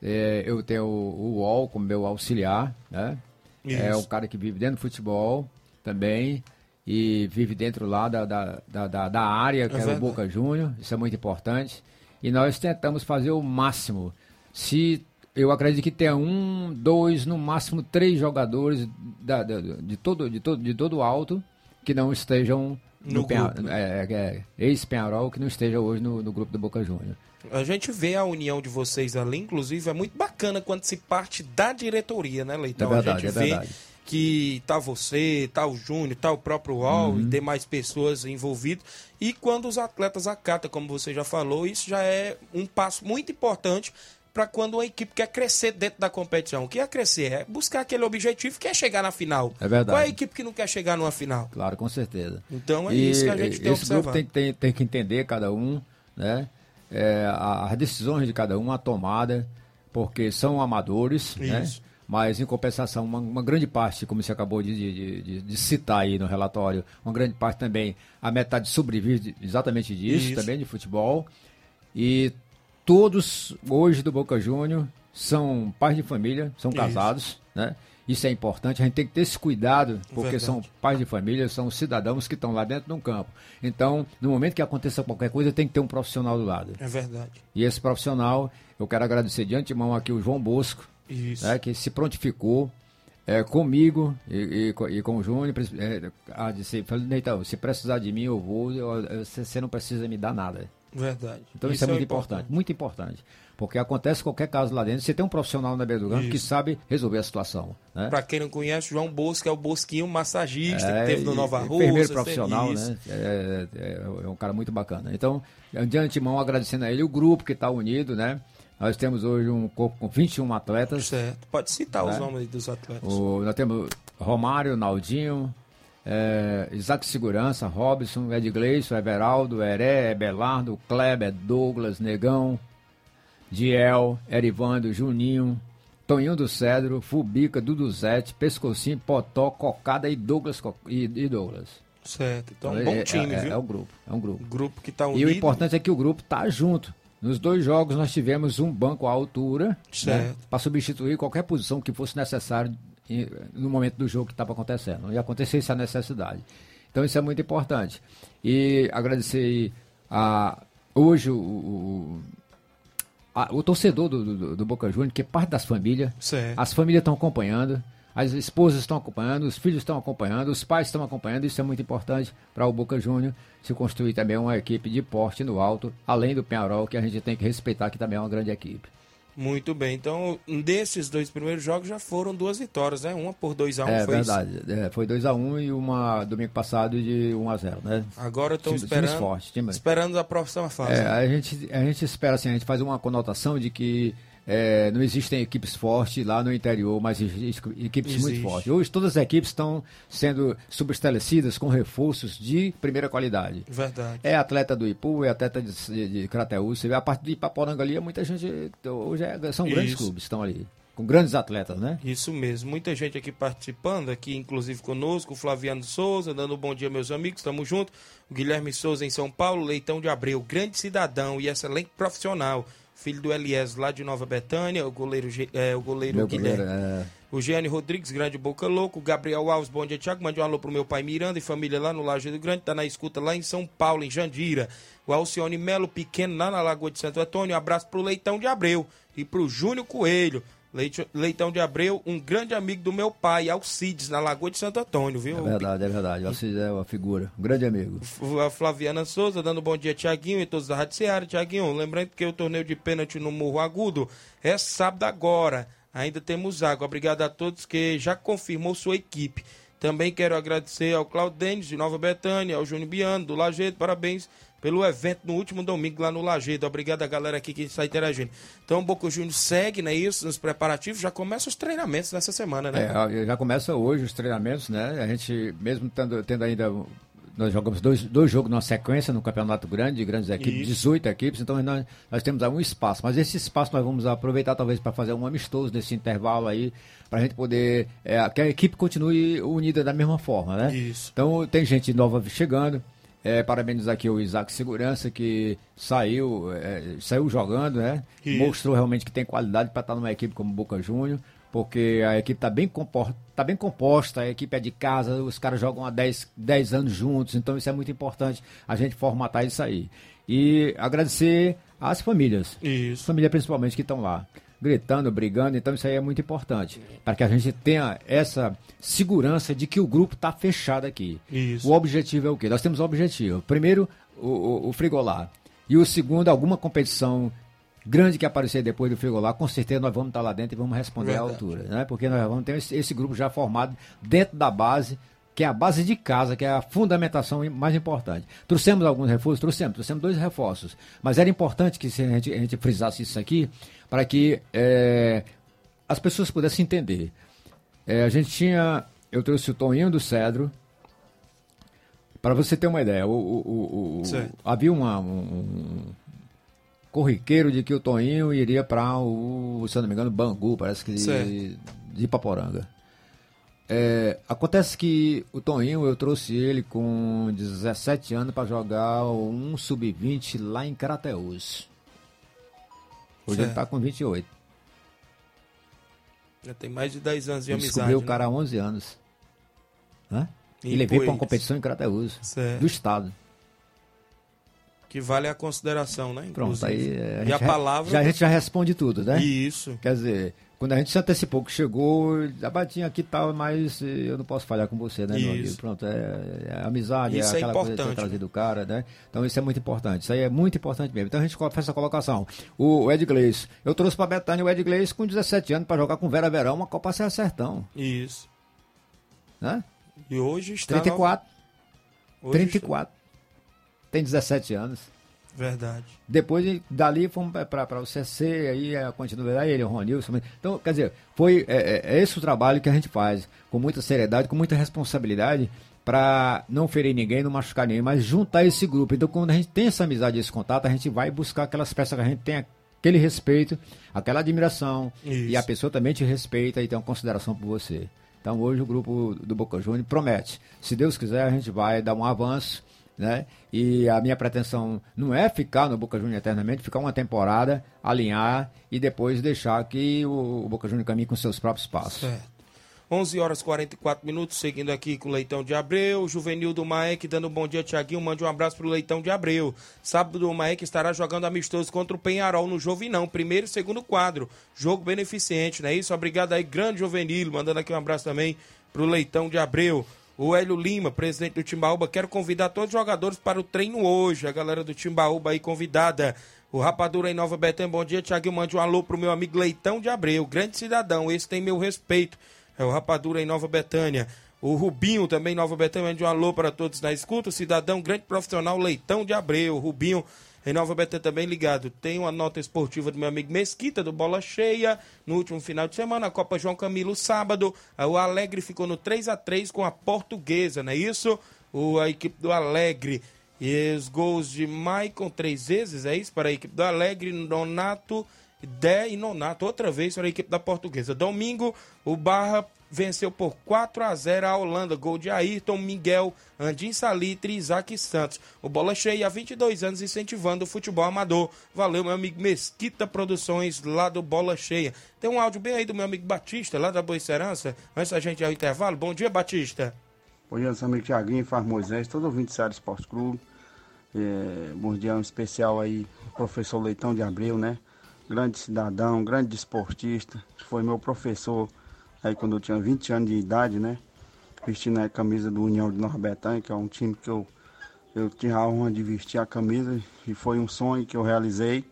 [SPEAKER 20] É, eu tenho o, o UOL como meu auxiliar, né? É
[SPEAKER 1] Isso.
[SPEAKER 20] um cara que vive dentro do futebol também e vive dentro lá da, da, da, da- área que é, o. Boca Júnior. Isso é muito importante. E nós tentamos fazer o máximo. Se eu acredito que tenha um, dois, no máximo três jogadores da, da- de, todo, de, todo, de todo alto que não estejam
[SPEAKER 1] No
[SPEAKER 20] no,
[SPEAKER 1] grupo,
[SPEAKER 20] é, é, é, ex-Penharol que não esteja hoje no, no grupo do Boca Júnior.
[SPEAKER 1] A gente vê a união de vocês ali, inclusive, é muito bacana quando se parte da diretoria, né, Leitão?
[SPEAKER 20] É verdade,
[SPEAKER 1] a gente
[SPEAKER 20] é
[SPEAKER 1] vê
[SPEAKER 20] verdade.
[SPEAKER 1] que tá você, tá o Júnior, tá o próprio UOL
[SPEAKER 20] Uhum.
[SPEAKER 1] e demais pessoas envolvidas. E quando os atletas acatam, como você já falou, isso já é um passo muito importante para quando uma equipe quer crescer dentro da competição. O que é crescer? É buscar aquele objetivo que é chegar na final.
[SPEAKER 20] É verdade.
[SPEAKER 1] Qual é a equipe que não quer chegar numa final?
[SPEAKER 20] Claro, com certeza.
[SPEAKER 1] Então é
[SPEAKER 20] E
[SPEAKER 1] isso que a gente tem
[SPEAKER 20] Esse grupo tem, que ter- tem que entender cada um, né? É, as decisões de cada um, a tomada, porque são amadores, né?
[SPEAKER 1] Isso.
[SPEAKER 20] Mas, em compensação, uma, uma grande parte, como você acabou de, de- de- de citar aí no relatório, uma grande parte também, a metade sobrevive exatamente disso,
[SPEAKER 1] Isso.
[SPEAKER 20] também de futebol. E todos, hoje do Boca Júnior, são pais de família, são
[SPEAKER 1] Isso.
[SPEAKER 20] casados, né? Isso é importante, a gente tem que ter esse cuidado, porque
[SPEAKER 1] Verdade.
[SPEAKER 20] são pais de família, são cidadãos que estão lá dentro de um campo. Então, no momento que aconteça qualquer coisa, tem que ter um profissional do lado.
[SPEAKER 1] É verdade.
[SPEAKER 20] E esse profissional, eu quero agradecer de antemão aqui o João Bosco,
[SPEAKER 1] Isso.
[SPEAKER 20] né, que se prontificou é, comigo e, e e com o Júnior. É, a dizer, falei, Neitão, se precisar de mim, eu vou, eu- eu- você você não precisa me dar nada.
[SPEAKER 1] Verdade.
[SPEAKER 20] Então isso, é muito importante, muito importante. Porque acontece qualquer caso lá dentro, você tem um profissional na beira do campo que
[SPEAKER 1] Isso.
[SPEAKER 20] sabe resolver a situação. Né?
[SPEAKER 1] Pra quem não conhece, João Bosco é o Bosquinho massagista
[SPEAKER 20] É,
[SPEAKER 1] que teve no Nova
[SPEAKER 20] e
[SPEAKER 1] Rússia.
[SPEAKER 20] Enfermeiro profissional,
[SPEAKER 1] isso.
[SPEAKER 20] né? É, é- é um cara muito bacana. Então, de antemão, agradecendo a ele, o grupo que está unido, né? Nós temos hoje um corpo com 21 atletas.
[SPEAKER 1] Certo. Pode citar os
[SPEAKER 20] né?
[SPEAKER 1] nomes dos atletas.
[SPEAKER 20] O- nós temos Romário, Naldinho, é, Isaac Segurança, Robson, Ed Gleison, Everaldo, Heré, Ebelardo, Kleber, Douglas, Negão, Diel, Erivando, Juninho, Toninho do Cedro, Fubica, Duduzete, Pescocinho, Potó, Cocada e Douglas. E, e Douglas.
[SPEAKER 1] Certo. Então, um
[SPEAKER 20] é,
[SPEAKER 1] bom time,
[SPEAKER 20] é,
[SPEAKER 1] viu?
[SPEAKER 20] É o grupo, é um grupo.
[SPEAKER 1] grupo que tá
[SPEAKER 20] E o
[SPEAKER 1] unido.
[SPEAKER 20] importante é que o grupo tá junto. Nos dois jogos nós tivemos um banco à altura
[SPEAKER 1] Certo.
[SPEAKER 20] para substituir qualquer posição que fosse necessário no momento do jogo que estava acontecendo. E aconteceu essa necessidade. Então isso é muito importante. E agradecer a hoje o, o, a- o torcedor do, do, do Boca Juniors, que é parte das famílias.
[SPEAKER 1] Certo.
[SPEAKER 20] As famílias estão acompanhando. As esposas estão acompanhando, os filhos estão acompanhando, os pais estão acompanhando. Isso é muito importante para o Boca Júnior se construir também uma equipe de porte no alto, além do Penharol, que a gente tem que respeitar, que também é uma grande equipe.
[SPEAKER 1] Muito bem. Então, desses dois primeiros jogos já foram duas vitórias, né? Uma por 2 a 1
[SPEAKER 20] é
[SPEAKER 1] foi isso?
[SPEAKER 20] verdade. É, foi 2x1 e uma domingo passado de 1x0, né?
[SPEAKER 1] Agora estão esperando,
[SPEAKER 20] times fortes,
[SPEAKER 1] esperando a próxima fase.
[SPEAKER 20] É, a, gente, a gente espera assim, a gente faz uma conotação de que é, não existem equipes fortes lá no interior, mas existem equipes muito
[SPEAKER 1] Existe.
[SPEAKER 20] fortes. Hoje todas as equipes estão sendo subestabelecidas com reforços de primeira qualidade.
[SPEAKER 1] Verdade.
[SPEAKER 20] É atleta do Ipu, é atleta de, de, de Crateús. Você vê a parte de Ipaporanga ali, é muita gente. Hoje é- são grandes
[SPEAKER 1] Isso.
[SPEAKER 20] clubes que estão ali. Com grandes atletas, né?
[SPEAKER 1] Isso mesmo, muita gente aqui participando, aqui inclusive conosco, o Flaviano Souza, dando um bom dia meus amigos, estamos juntos. O Guilherme Souza em São Paulo, Leitão de Abreu, grande cidadão e excelente profissional, filho do Elias lá de Nova Betânia, o goleiro, é, o goleiro
[SPEAKER 20] Meu
[SPEAKER 1] Guilherme.
[SPEAKER 20] goleiro, é.
[SPEAKER 1] O Giane Rodrigues, grande boca louco. Gabriel Alves, bom dia, Tiago. Mande um alô pro meu pai Miranda e família lá no Lajeado Grande. Tá na escuta lá em São Paulo, em Jandira. O Alcione Melo, pequeno, lá na Lagoa de Santo Antônio. Um abraço pro Leitão de Abreu e pro Júnior Coelho. Leitão de Abreu, um grande amigo do meu pai, Alcides, na Lagoa de Santo Antônio, viu?
[SPEAKER 20] É verdade, é verdade. Você é uma figura, um grande amigo.
[SPEAKER 1] A Flaviana Souza dando bom dia, Tiaguinho, e todos da Rádio Seara. Tiaguinho, lembrando que o torneio de pênalti no Morro Agudo é sábado agora. Ainda temos água. Obrigado a todos que já confirmou sua equipe. Também quero agradecer ao Claudio Denis, de Nova Betânia, ao Júnior Biano, do Lajeado. Parabéns pelo evento no último domingo lá no Lajeado. Obrigado a galera aqui que está interagindo. Então, o Boca Júnior segue, né? Isso, nos preparativos. Já começam os treinamentos nessa semana, né?
[SPEAKER 20] É, já começa hoje os treinamentos, né? A gente, mesmo tendo, tendo ainda. Nós jogamos dois, dois jogos numa sequência no Campeonato Grande, de grandes equipes,
[SPEAKER 1] Isso.
[SPEAKER 20] 18 equipes, então nós, nós temos aí um espaço. Mas esse espaço nós vamos aproveitar talvez para fazer um amistoso nesse intervalo aí, para a gente poder. É, que a equipe continue unida da mesma forma, né?
[SPEAKER 1] Isso.
[SPEAKER 20] Então tem gente nova chegando. É, parabenizar aqui o Isaac Segurança, que saiu, é, saiu jogando, né? Mostrou realmente que tem qualidade para estar numa equipe como Boca Júnior, porque a equipe está bem, compor- tá bem composta, a equipe é de casa, os caras jogam há 10, 10 anos juntos, então isso é muito importante a gente formatar isso aí. E agradecer às famílias,
[SPEAKER 1] Isso.
[SPEAKER 20] família principalmente que estão lá, gritando, brigando, então isso aí é muito importante, para que a gente tenha essa segurança de que o grupo está fechado aqui.
[SPEAKER 1] Isso.
[SPEAKER 20] O objetivo é o quê? Nós temos o objetivo. Primeiro, o, o, o frigolar. E o segundo, alguma competição grande que aparecer depois do frigolar, com certeza nós vamos estar lá dentro e vamos responder à
[SPEAKER 1] Verdade.
[SPEAKER 20] altura. Né? Porque nós vamos ter esse, esse grupo já formado dentro da base, que é a base de casa, que é a fundamentação mais importante. Trouxemos alguns reforços? Trouxemos, trouxemos dois reforços. Mas era importante que se a, gente, a gente frisasse isso aqui, para que eh, as pessoas pudessem entender. Eh, a gente tinha. Eu trouxe o Toninho do Cedro. Para você ter uma ideia, o, o- o- havia uma- um, corriqueiro de que o Toninho iria para o, se eu não me engano, Bangu, parece que de, de Ipaporanga. É, acontece que o Toninho, eu trouxe ele com 17 anos para jogar um sub-20 lá em Crateús. Hoje ele
[SPEAKER 1] Certo.
[SPEAKER 20] está com 28.
[SPEAKER 1] Já tem mais de 10 anos de
[SPEAKER 20] Eu
[SPEAKER 1] amizade.
[SPEAKER 20] descobri o
[SPEAKER 1] né?
[SPEAKER 20] cara há 11 anos.
[SPEAKER 1] Em
[SPEAKER 20] E levei para uma competição em Crateus,
[SPEAKER 1] Certo.
[SPEAKER 20] do estado.
[SPEAKER 1] Que vale a consideração, né?
[SPEAKER 20] Pronto,
[SPEAKER 1] inclusive.
[SPEAKER 20] aí é,
[SPEAKER 1] E
[SPEAKER 20] gente
[SPEAKER 1] a palavra.
[SPEAKER 20] Já, a gente já responde tudo, né?
[SPEAKER 1] Isso.
[SPEAKER 20] Quer dizer, quando a gente se antecipou que chegou, a batinha aqui tal, mas eh, eu não posso falhar com você, né, meu amigo? Pronto, é, é amizade,
[SPEAKER 1] Isso
[SPEAKER 20] é
[SPEAKER 1] é
[SPEAKER 20] aquela coisa de ter
[SPEAKER 1] importante,
[SPEAKER 20] trazido o cara, né? Então isso é muito importante. Isso aí é muito importante mesmo. Então a gente faz essa colocação. O, o Ed Gleis, eu trouxe pra Betânia o Ed Gleis com 17 anos pra jogar com Vera Verão, uma Copa Serra Sertão,
[SPEAKER 1] Isso.
[SPEAKER 20] né?
[SPEAKER 1] E hoje está.
[SPEAKER 20] 34.
[SPEAKER 1] Hoje
[SPEAKER 20] 34. Tem 17 anos.
[SPEAKER 1] Verdade.
[SPEAKER 20] Depois, dali, fomos para o CC, aí a continuidade, ele, o Ronilson. Então, quer dizer, foi é, é- é esse o trabalho que a gente faz, com muita seriedade, com muita responsabilidade, para não ferir ninguém, não machucar ninguém, mas juntar esse grupo. Então, quando a gente tem essa amizade, esse contato, a gente vai buscar aquelas peças que a gente tem aquele respeito, aquela admiração,
[SPEAKER 1] Isso.
[SPEAKER 20] e a pessoa também te respeita e tem uma consideração por você. Então, hoje o grupo do Boca Juniors promete. Se Deus quiser, a gente vai dar um avanço né? E a minha pretensão não é ficar no Boca Juniors eternamente, ficar uma temporada, alinhar e depois deixar que o, Boca Juniors caminhe com seus próprios passos.
[SPEAKER 1] Certo. 11 horas e 44 minutos, seguindo aqui com o Leitão de Abreu. Juvenil do Maek dando um bom dia, Tiaguinho. Mande um abraço pro Leitão de Abreu. Sábado o Maek estará jogando amistoso contra o Penharol no Jovinão. Primeiro e segundo quadro. Jogo beneficente, não é isso? Obrigado aí, grande Juvenil. Mandando aqui um abraço também pro Leitão de Abreu. O Hélio Lima, presidente do Timbaúba, quero convidar todos os jogadores para o treino hoje. A galera do Timbaúba aí convidada. O Rapadura em Nova Betânia, bom dia, Tiaguinho. Mande um alô pro meu amigo Leitão de Abreu, grande cidadão. Esse tem meu respeito. É o Rapadura em Nova Betânia. O Rubinho também Nova Betânia, mande um alô para todos na escuta. O cidadão, grande profissional, Leitão de Abreu. Rubinho em Nova Betânia também ligado. Tem uma nota esportiva do meu amigo Mesquita, do Bola Cheia. No último final de semana, a Copa João Camilo, sábado. O Alegre ficou no 3 a 3 com a Portuguesa, não é isso? O, a equipe do Alegre. E os gols de Maicon três vezes, é isso? Para a equipe do Alegre, Nonato, Dé e Nonato. Outra vez para a equipe da Portuguesa. Domingo, o Barra venceu por 4 a 0 a Holanda. Gol de Ayrton, Miguel, Andim Salitre e Isaac Santos. O Bola Cheia há 22 anos incentivando o futebol amador. Valeu, meu amigo Mesquita Produções, lá do Bola Cheia. Tem um áudio bem aí do meu amigo Batista, lá da Boa Serança. Antes da gente ir ao intervalo. Bom dia, Batista.
[SPEAKER 21] Bom dia, nosso amigo Tiaguinho, Faz Moisés, todo ouvinte do Ceará Esporte Clube. É, bom dia, um especial aí, professor Leitão de Abreu, né? Grande cidadão, grande desportista, foi meu professor aí quando eu tinha 20 anos de idade, né? Vestindo a camisa do União de Nova Betânia, que é um time que eu, eu tinha a honra de vestir a camisa e foi um sonho que eu realizei.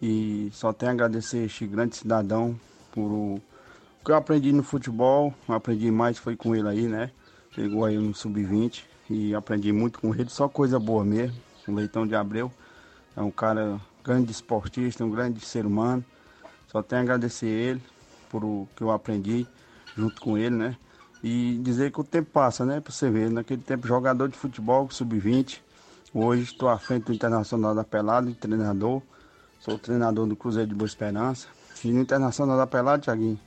[SPEAKER 21] E só tenho a agradecer este grande cidadão por o, o que eu aprendi no futebol, aprendi mais foi com ele aí, né? Chegou aí no sub-20 e aprendi muito com ele, só coisa boa mesmo. O Leitão de Abreu é um cara grande esportista, um grande ser humano. Só tenho a agradecer ele por o que eu aprendi junto com ele, né? E dizer que o tempo passa, né? Pra você ver, naquele tempo jogador de futebol, sub-20. Hoje estou à frente do Internacional da Pelada, treinador. Sou treinador do Cruzeiro de Boa Esperança. E no Internacional da Pelada, Thiaguinho,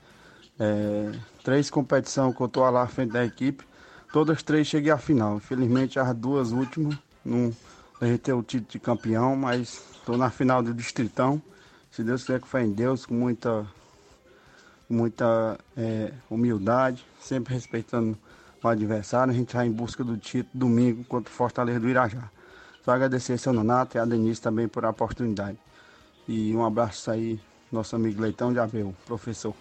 [SPEAKER 21] é, três competições que eu estou lá à frente da equipe. Todas três cheguei à final. Infelizmente as duas últimas não derreteu o título de campeão, mas estou na final do Distritão. Se Deus quiser que fé em Deus, com muita, muita é, humildade, sempre respeitando o adversário. A gente vai em busca do título domingo contra o Fortaleza do Irajá. Só agradecer ao seu Nonato e a Denise também por a oportunidade. E um abraço aí, nosso amigo Leitão de Abreu, professor.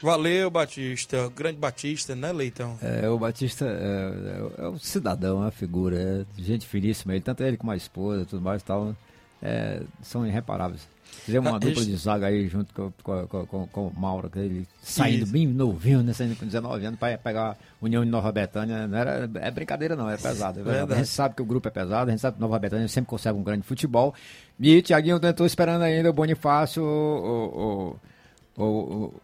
[SPEAKER 1] Valeu, Batista. Grande Batista, né, Leitão?
[SPEAKER 20] É, o Batista é, é, é um cidadão, é uma figura, é gente finíssima. Ele, tanto ele como a esposa e tudo mais e tal, é, são irreparáveis. Fizemos uma
[SPEAKER 1] Ah,
[SPEAKER 20] dupla de zaga aí junto com, com, com, com- o Mauro, que ele saindo
[SPEAKER 1] Isso.
[SPEAKER 20] bem novinho, né? Saindo com 19 anos para pegar União de Nova Betânia. Não era, é brincadeira não, é pesado. É. A gente sabe que o grupo é pesado, a gente sabe que Nova Betânia sempre conserva um grande futebol. E Tiaguinho, eu estou esperando ainda o Bonifácio, o, o,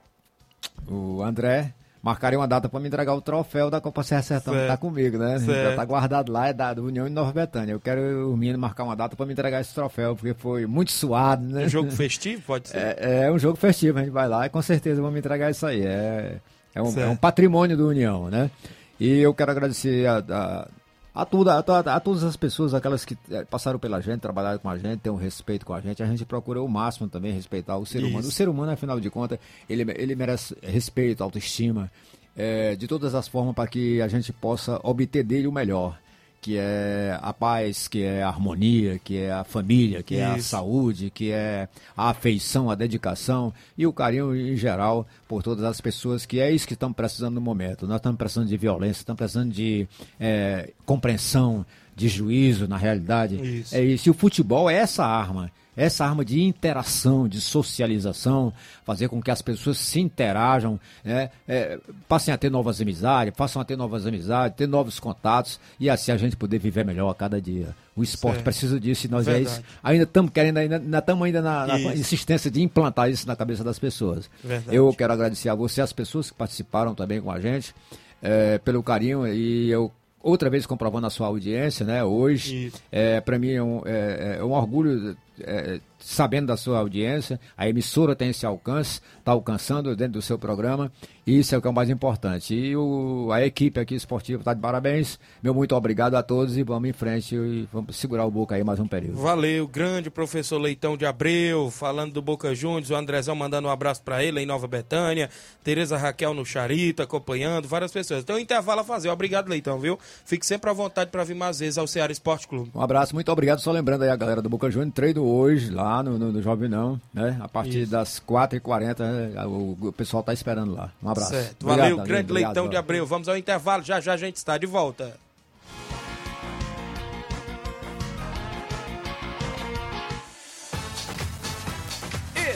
[SPEAKER 20] o, o André marcarem uma data para me entregar o troféu da Copa Serra Sertão que
[SPEAKER 1] Certo.
[SPEAKER 20] tá comigo, né? Já
[SPEAKER 1] Certo.
[SPEAKER 20] tá guardado lá, é da União de Nova Betânia. Eu quero o menino marcar uma data para me entregar esse troféu, porque foi muito suado, né?
[SPEAKER 1] Um jogo festivo, pode ser?
[SPEAKER 20] É, é um jogo festivo, a gente vai lá e com certeza vão me entregar isso aí. É, é, um, é um patrimônio do União, né? E eu quero agradecer a, a- A, tudo, a, a, a, todas as pessoas, aquelas que eh, passaram pela gente, trabalharam com a gente, têm um respeito com a gente, a gente procura o máximo também respeitar o ser Isso. humano. O ser humano, afinal de contas, ele, ele merece respeito, autoestima, é, de todas as formas para que a gente possa obter dele o melhor que é a paz, que é a harmonia, que é a família, que Isso. é a saúde, que é a afeição, a dedicação e o carinho em geral por todas as pessoas, que é isso que estamos precisando no momento. Nós estamos precisando de violência, estamos precisando de é, compreensão, de juízo na realidade. Isso. É isso. E o futebol é essa arma essa arma de interação, de socialização, fazer com que as pessoas se interajam, né, é, passem a ter novas amizades, passem a ter novas amizades, ter novos contatos e assim a gente poder viver melhor a cada dia. O esporte certo. precisa disso e nós é isso, ainda estamos querendo, ainda estamos ainda na, na insistência de implantar isso na cabeça das pessoas. Verdade. Eu quero agradecer a você, as pessoas que participaram também com a gente, é, pelo carinho e eu outra vez comprovando a sua audiência, né? Hoje, é, para mim é um, é, é um orgulho é, sabendo da sua audiência, a emissora tem esse alcance, está alcançando dentro do seu programa, e isso é o que é o mais importante. E o, a equipe aqui esportiva está de parabéns. Meu muito obrigado a todos e vamos em frente e vamos segurar o Boca aí mais um período.
[SPEAKER 1] Valeu, grande professor Leitão de Abreu, falando do Boca Juniors, o Andrezão mandando um abraço para ele em Nova Betânia, Tereza Raquel no Charito, acompanhando, várias pessoas. Então, intervalo a fazer. Obrigado, Leitão, viu? Fique sempre à vontade para vir mais vezes ao Ceará Esporte Clube.
[SPEAKER 20] Um abraço, muito obrigado. Só lembrando aí a galera do Boca Juniors, treino hoje lá no, no, no Jovem Não, né? A partir Isso. das 4h40, né? o, o pessoal está esperando lá. Um abraço.
[SPEAKER 1] Certo. Valeu, obrigado, grande obrigado, Leitão de Abreu. Vamos ao intervalo, já já a gente está de volta.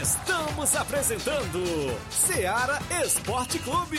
[SPEAKER 3] Estamos apresentando Seara Esporte Clube.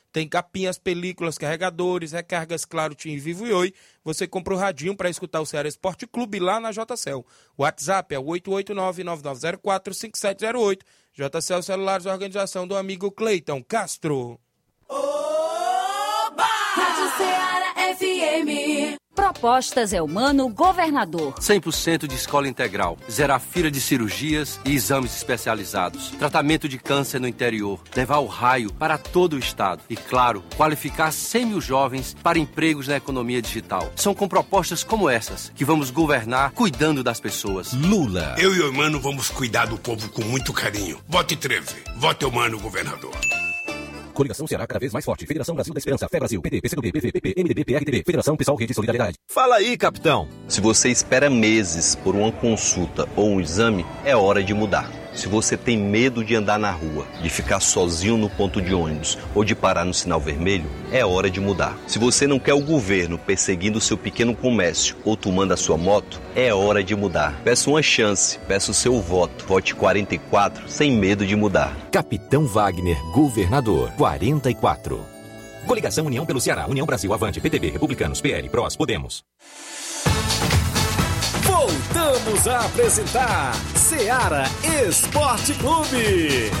[SPEAKER 1] tem capinhas, películas, carregadores, recargas Claro, Tim Vivo e Oi. Você compra o radinho para escutar o Ceará Esporte Clube lá na JCL. WhatsApp é 889-9904-5708. JCL Celulares, organização do amigo Cleiton Castro.
[SPEAKER 12] Oba! Rádio Ceará FM.
[SPEAKER 22] Propostas é Humano Governador.
[SPEAKER 23] 100% de escola integral. Zerar fila de cirurgias e exames especializados. Tratamento de câncer no interior. Levar o raio para todo o estado. E, claro, qualificar 100 mil jovens para empregos na economia digital. São com propostas como essas que vamos governar cuidando das pessoas.
[SPEAKER 24] Lula. Eu e o Humano vamos cuidar do povo com muito carinho. Vote 13. Vote Humano Governador.
[SPEAKER 15] Coligação Ceará cada vez mais forte. Federação Brasil da Esperança. Fé Brasil. PT, PCdoB, PVPP, MDB, PRTB. Federação Pessoal Rede Solidariedade.
[SPEAKER 25] Fala aí, capitão.
[SPEAKER 26] Se você espera meses por uma consulta ou um exame, é hora de mudar. Se você tem medo de andar na rua, de ficar sozinho no ponto de ônibus ou de parar no sinal vermelho, é hora de mudar. Se você não quer o governo perseguindo seu pequeno comércio ou tomando a sua moto, é hora de mudar. Peça uma chance, peça o seu voto. Vote 44 sem medo de mudar.
[SPEAKER 15] Capitão Wagner, governador 44. Coligação União pelo Ceará, União Brasil Avante, PTB, Republicanos, PL, PROS, Podemos.
[SPEAKER 3] Voltamos a apresentar Seara Esporte Clube.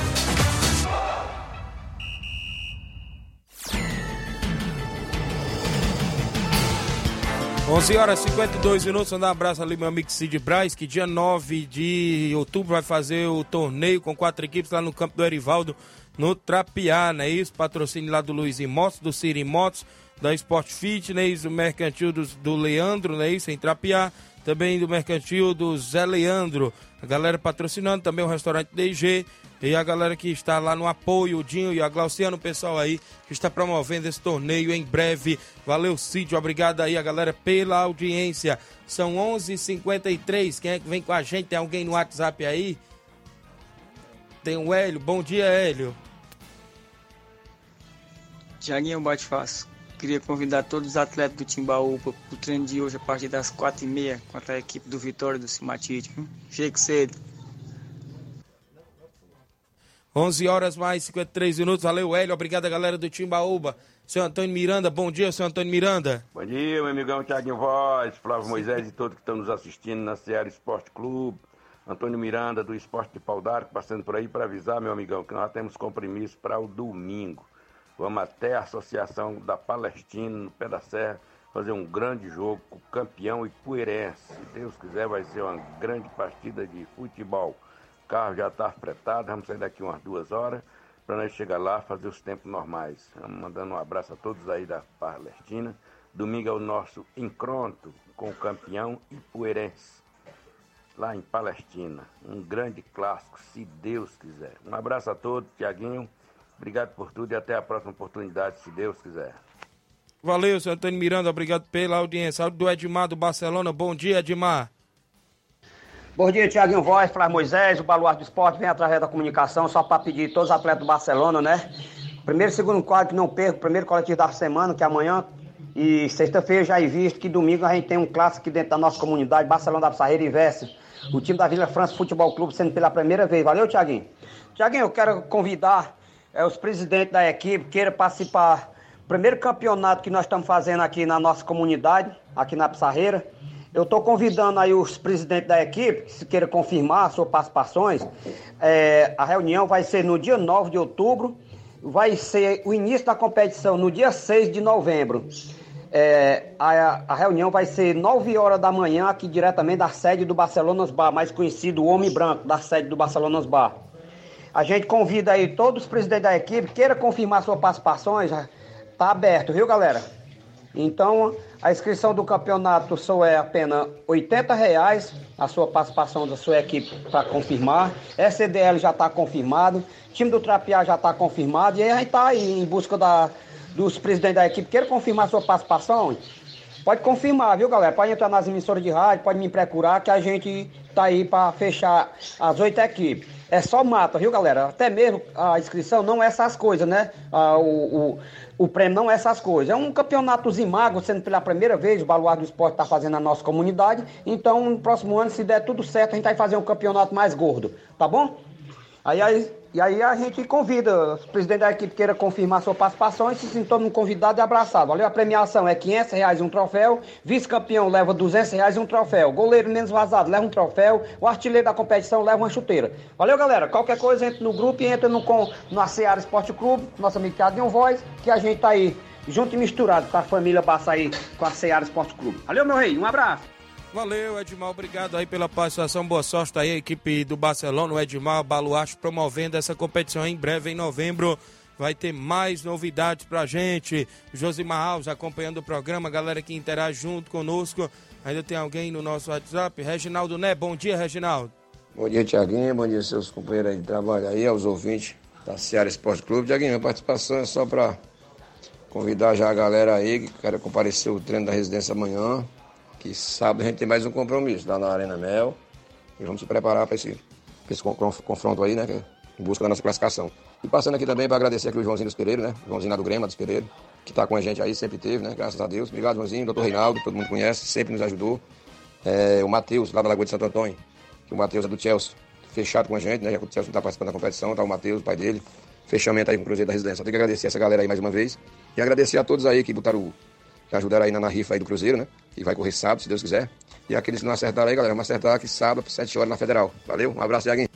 [SPEAKER 1] 11 horas e 52 minutos. Mandar um abraço ali, meu amigo Cid Braz, que dia 9 de outubro vai fazer o torneio com quatro equipes lá no campo do Erivaldo, no Trapiá, não é isso? Patrocínio lá do Luiz Motos, do Siri Motos da Sport Fitness, do Mercantil do, do Leandro, né? Isso, em Trapiá. Também do Mercantil do Zé Leandro. A galera patrocinando também o restaurante DG. E a galera que está lá no apoio, o Dinho e a Glauciano, o pessoal aí que está promovendo esse torneio em breve. Valeu, Cídio. Obrigado aí a galera pela audiência. São 11:53 h 53 Quem é que vem com a gente? Tem alguém no WhatsApp aí? Tem o Hélio. Bom dia, Hélio.
[SPEAKER 27] Tiaguinho Bate Fácil. Queria convidar todos os atletas do Timbaú para o treino de hoje a partir das 4h30 contra a equipe do Vitória do Cimatite. Chegue cedo.
[SPEAKER 1] 11 horas mais 53 minutos. Valeu, Hélio. Obrigado, galera do Timbaúba. Seu Antônio Miranda, bom dia, seu Antônio Miranda.
[SPEAKER 28] Bom dia, meu amigão Tiaguinho Voz, Flávio Moisés e todos que estão nos assistindo na Seara Esporte Clube. Antônio Miranda, do Esporte de Pau d'Arco, passando por aí para avisar, meu amigão, que nós temos compromisso para o domingo. Vamos até a Associação da Palestina, no Pé da Serra, fazer um grande jogo com campeão Ipueirense. Se Deus quiser, vai ser uma grande partida de futebol. O carro já está fretado, vamos sair daqui umas duas horas para nós chegar lá fazer os tempos normais. Vamos mandando um abraço a todos aí da Palestina. Domingo é o nosso encontro com o campeão Ipueirense, lá em Palestina. Um grande clássico, se Deus quiser. Um abraço a todos, Tiaguinho. Obrigado por tudo e até a próxima oportunidade, se Deus quiser.
[SPEAKER 1] Valeu, seu Antônio Miranda, obrigado pela audiência. Áudio do Edmar do Barcelona. Bom dia, Edmar.
[SPEAKER 29] Bom dia, Tiaguinho Voz, Flávio Moisés, o Baluarte do Esporte vem através da comunicação, só para pedir todos os atletas do Barcelona, né? Primeiro e segundo quadro que não perco, primeiro coletivo da semana, que é amanhã, e sexta-feira já é visto que domingo a gente tem um clássico aqui dentro da nossa comunidade, Barcelona da Pissarreira e Veste, o time da Vila França Futebol Clube sendo pela primeira vez. Valeu, Tiaguinho? Tiaguinho, eu quero convidar é, os presidentes da equipe queiram participar do primeiro campeonato que nós estamos fazendo aqui na nossa comunidade, aqui na Pissarreira. Eu estou convidando aí os presidentes da equipe, que se queiram confirmar suas participações. É, a reunião vai ser no dia 9 de outubro, vai ser o início da competição no dia 6 de novembro. É, a, a, reunião vai ser 9 horas da manhã, aqui diretamente da sede do Barcelonas Bar, mais conhecido o Homem Branco, da sede do Barcelonas Bar. A gente convida aí todos os presidentes da equipe, queira confirmar suas participações, tá aberto, viu galera? Então, a inscrição do campeonato só é apenas R$ reais a sua participação da sua equipe para confirmar. SDL já está confirmado, time do Trapiá já está confirmado, e aí a gente está aí em busca da, dos presidentes da equipe. Queira confirmar sua participação? Pode confirmar, viu, galera? Pode entrar nas emissoras de rádio, pode me procurar, que a gente tá aí para fechar as oito equipes. É só mata, viu, galera? Até mesmo a inscrição não é essas coisas, né? Ah, o, o, o, prêmio não é essas coisas. É um campeonatozinho magro, sendo pela primeira vez o Baluar do Esporte está fazendo na nossa comunidade. Então, no próximo ano, se der tudo certo, a gente vai fazer um campeonato mais gordo, tá bom? Aí, aí e aí a gente convida, o presidente da equipe queira confirmar sua participação e se sinta todo convidado e abraçado. Valeu, a premiação é 500 reais um troféu, vice-campeão leva 200 reais um troféu, goleiro menos vazado leva um troféu, o artilheiro da competição leva uma chuteira. Valeu, galera. Qualquer coisa, entra no grupo e entra no, com, no Seara Esporte Clube, nosso amigo Thiago Voz, que a gente tá aí junto e misturado com a família aí com a Seara Esporte Clube. Valeu, meu rei. Um abraço.
[SPEAKER 1] Valeu, Edmar. Obrigado aí pela participação. Boa sorte aí, a equipe do Barcelona, o Edmar Baluarte, promovendo essa competição em breve, em novembro. Vai ter mais novidades pra gente. Josimar Alves acompanhando o programa, galera que interage junto conosco. Ainda tem alguém no nosso WhatsApp? Reginaldo Né, bom dia, Reginaldo.
[SPEAKER 30] Bom dia, Tiaguinho. Bom dia, seus companheiros de trabalho aí, aos ouvintes da Seara Esporte Clube. Tiaguinho, minha participação é só para convidar já a galera aí que quer comparecer o treino da residência amanhã que sábado a gente tem mais um compromisso lá na Arena Mel e vamos se preparar para esse, esse confronto aí, né? É em busca da nossa classificação. E passando aqui também para agradecer aqui o Joãozinho dos Pereira, né? O Joãozinho lá do Grêmio, dos Pereira, que está com a gente aí, sempre teve, né? Graças a Deus. Obrigado, Joãozinho, doutor Reinaldo, todo mundo conhece, sempre nos ajudou. É, o Matheus, lá da Lagoa de Santo Antônio, que o Matheus é do Chelsea, fechado com a gente, né? Já que o Chelsea está participando da competição, tá o Matheus, o pai dele. Fechamento aí com o Cruzeiro da Residência. Só tenho que agradecer essa galera aí mais uma vez. E agradecer a todos aí que botaram, que ajudaram aí na, na rifa aí do Cruzeiro, né? Que vai correr sábado, se Deus quiser. E aqueles que não acertaram aí, galera, vamos acertar aqui sábado, 7 horas na Federal. Valeu, um abraço, Iaguinho.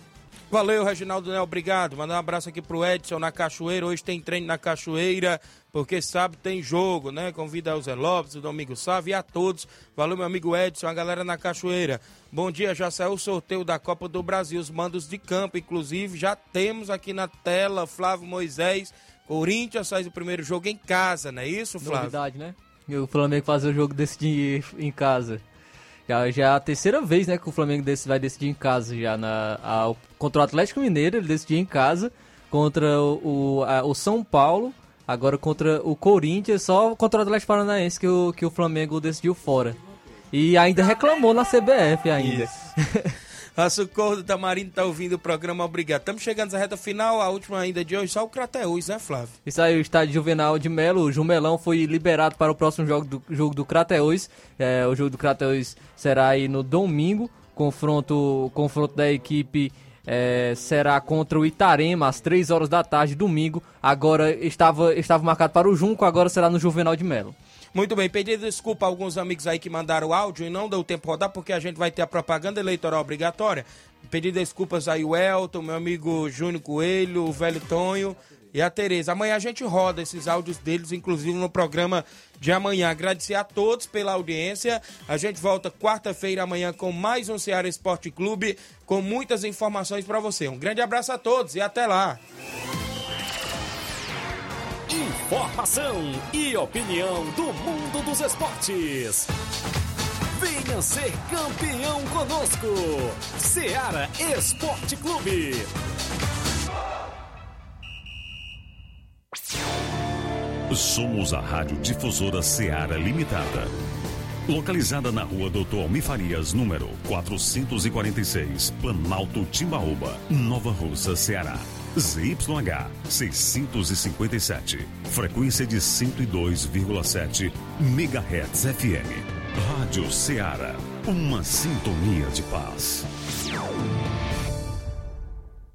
[SPEAKER 1] Valeu, Reginaldo Né, obrigado. Mandar um abraço aqui pro Edson na Cachoeira. Hoje tem treino na Cachoeira, porque sábado tem jogo, né? Convida o Zé Lopes, o Domingo Sávio e a todos. Valeu, meu amigo Edson, a galera na Cachoeira. Bom dia, já saiu o sorteio da Copa do Brasil, os mandos de campo, inclusive. Já temos aqui na tela Flávio Moisés Corinthians faz o primeiro jogo em casa, não é isso, Flávio?
[SPEAKER 2] Novidade, né? E o Flamengo fazer o jogo decidir em casa. Já, já é a terceira vez, né, que o Flamengo desse, vai decidir em casa já na a, contra o Atlético Mineiro, ele decidiu em casa contra o, o, a, o São Paulo, agora contra o Corinthians, só contra o Atlético Paranaense que o, que o Flamengo decidiu fora. E ainda reclamou na CBF ainda.
[SPEAKER 1] A Socorro do Tamarindo tá ouvindo o programa, obrigado. Estamos chegando à reta final, a última ainda de hoje, só o Crateus, né, Flávio?
[SPEAKER 2] Isso aí, o estádio Juvenal de Melo, o Jumelão foi liberado para o próximo jogo do, jogo do Crateus. É, o jogo do Crateus será aí no domingo, confronto, confronto da equipe é, será contra o Itarema às 3 horas da tarde, domingo. Agora estava, estava marcado para o Junco, agora será no Juvenal de Melo.
[SPEAKER 1] Muito bem, pedi desculpa a alguns amigos aí que mandaram áudio e não deu tempo rodar, porque a gente vai ter a propaganda eleitoral obrigatória. Pedi desculpas aí o Elton, meu amigo Júnior Coelho, o velho Tonho e a Tereza. Amanhã a gente roda esses áudios deles, inclusive no programa de amanhã. Agradecer a todos pela audiência. A gente volta quarta-feira amanhã com mais um Ceará Esporte Clube, com muitas informações para você. Um grande abraço a todos e até lá.
[SPEAKER 3] Informação e opinião do mundo dos esportes. Venha ser campeão conosco. Seara Esporte Clube.
[SPEAKER 31] Somos a Rádio Difusora Seara Limitada. Localizada na rua Doutor Almifarias, número 446, Planalto Timbaúba, Nova Russa, Ceará. ZYH 657, frequência de 102,7 MHz FM. Rádio Ceará, uma sintonia de paz.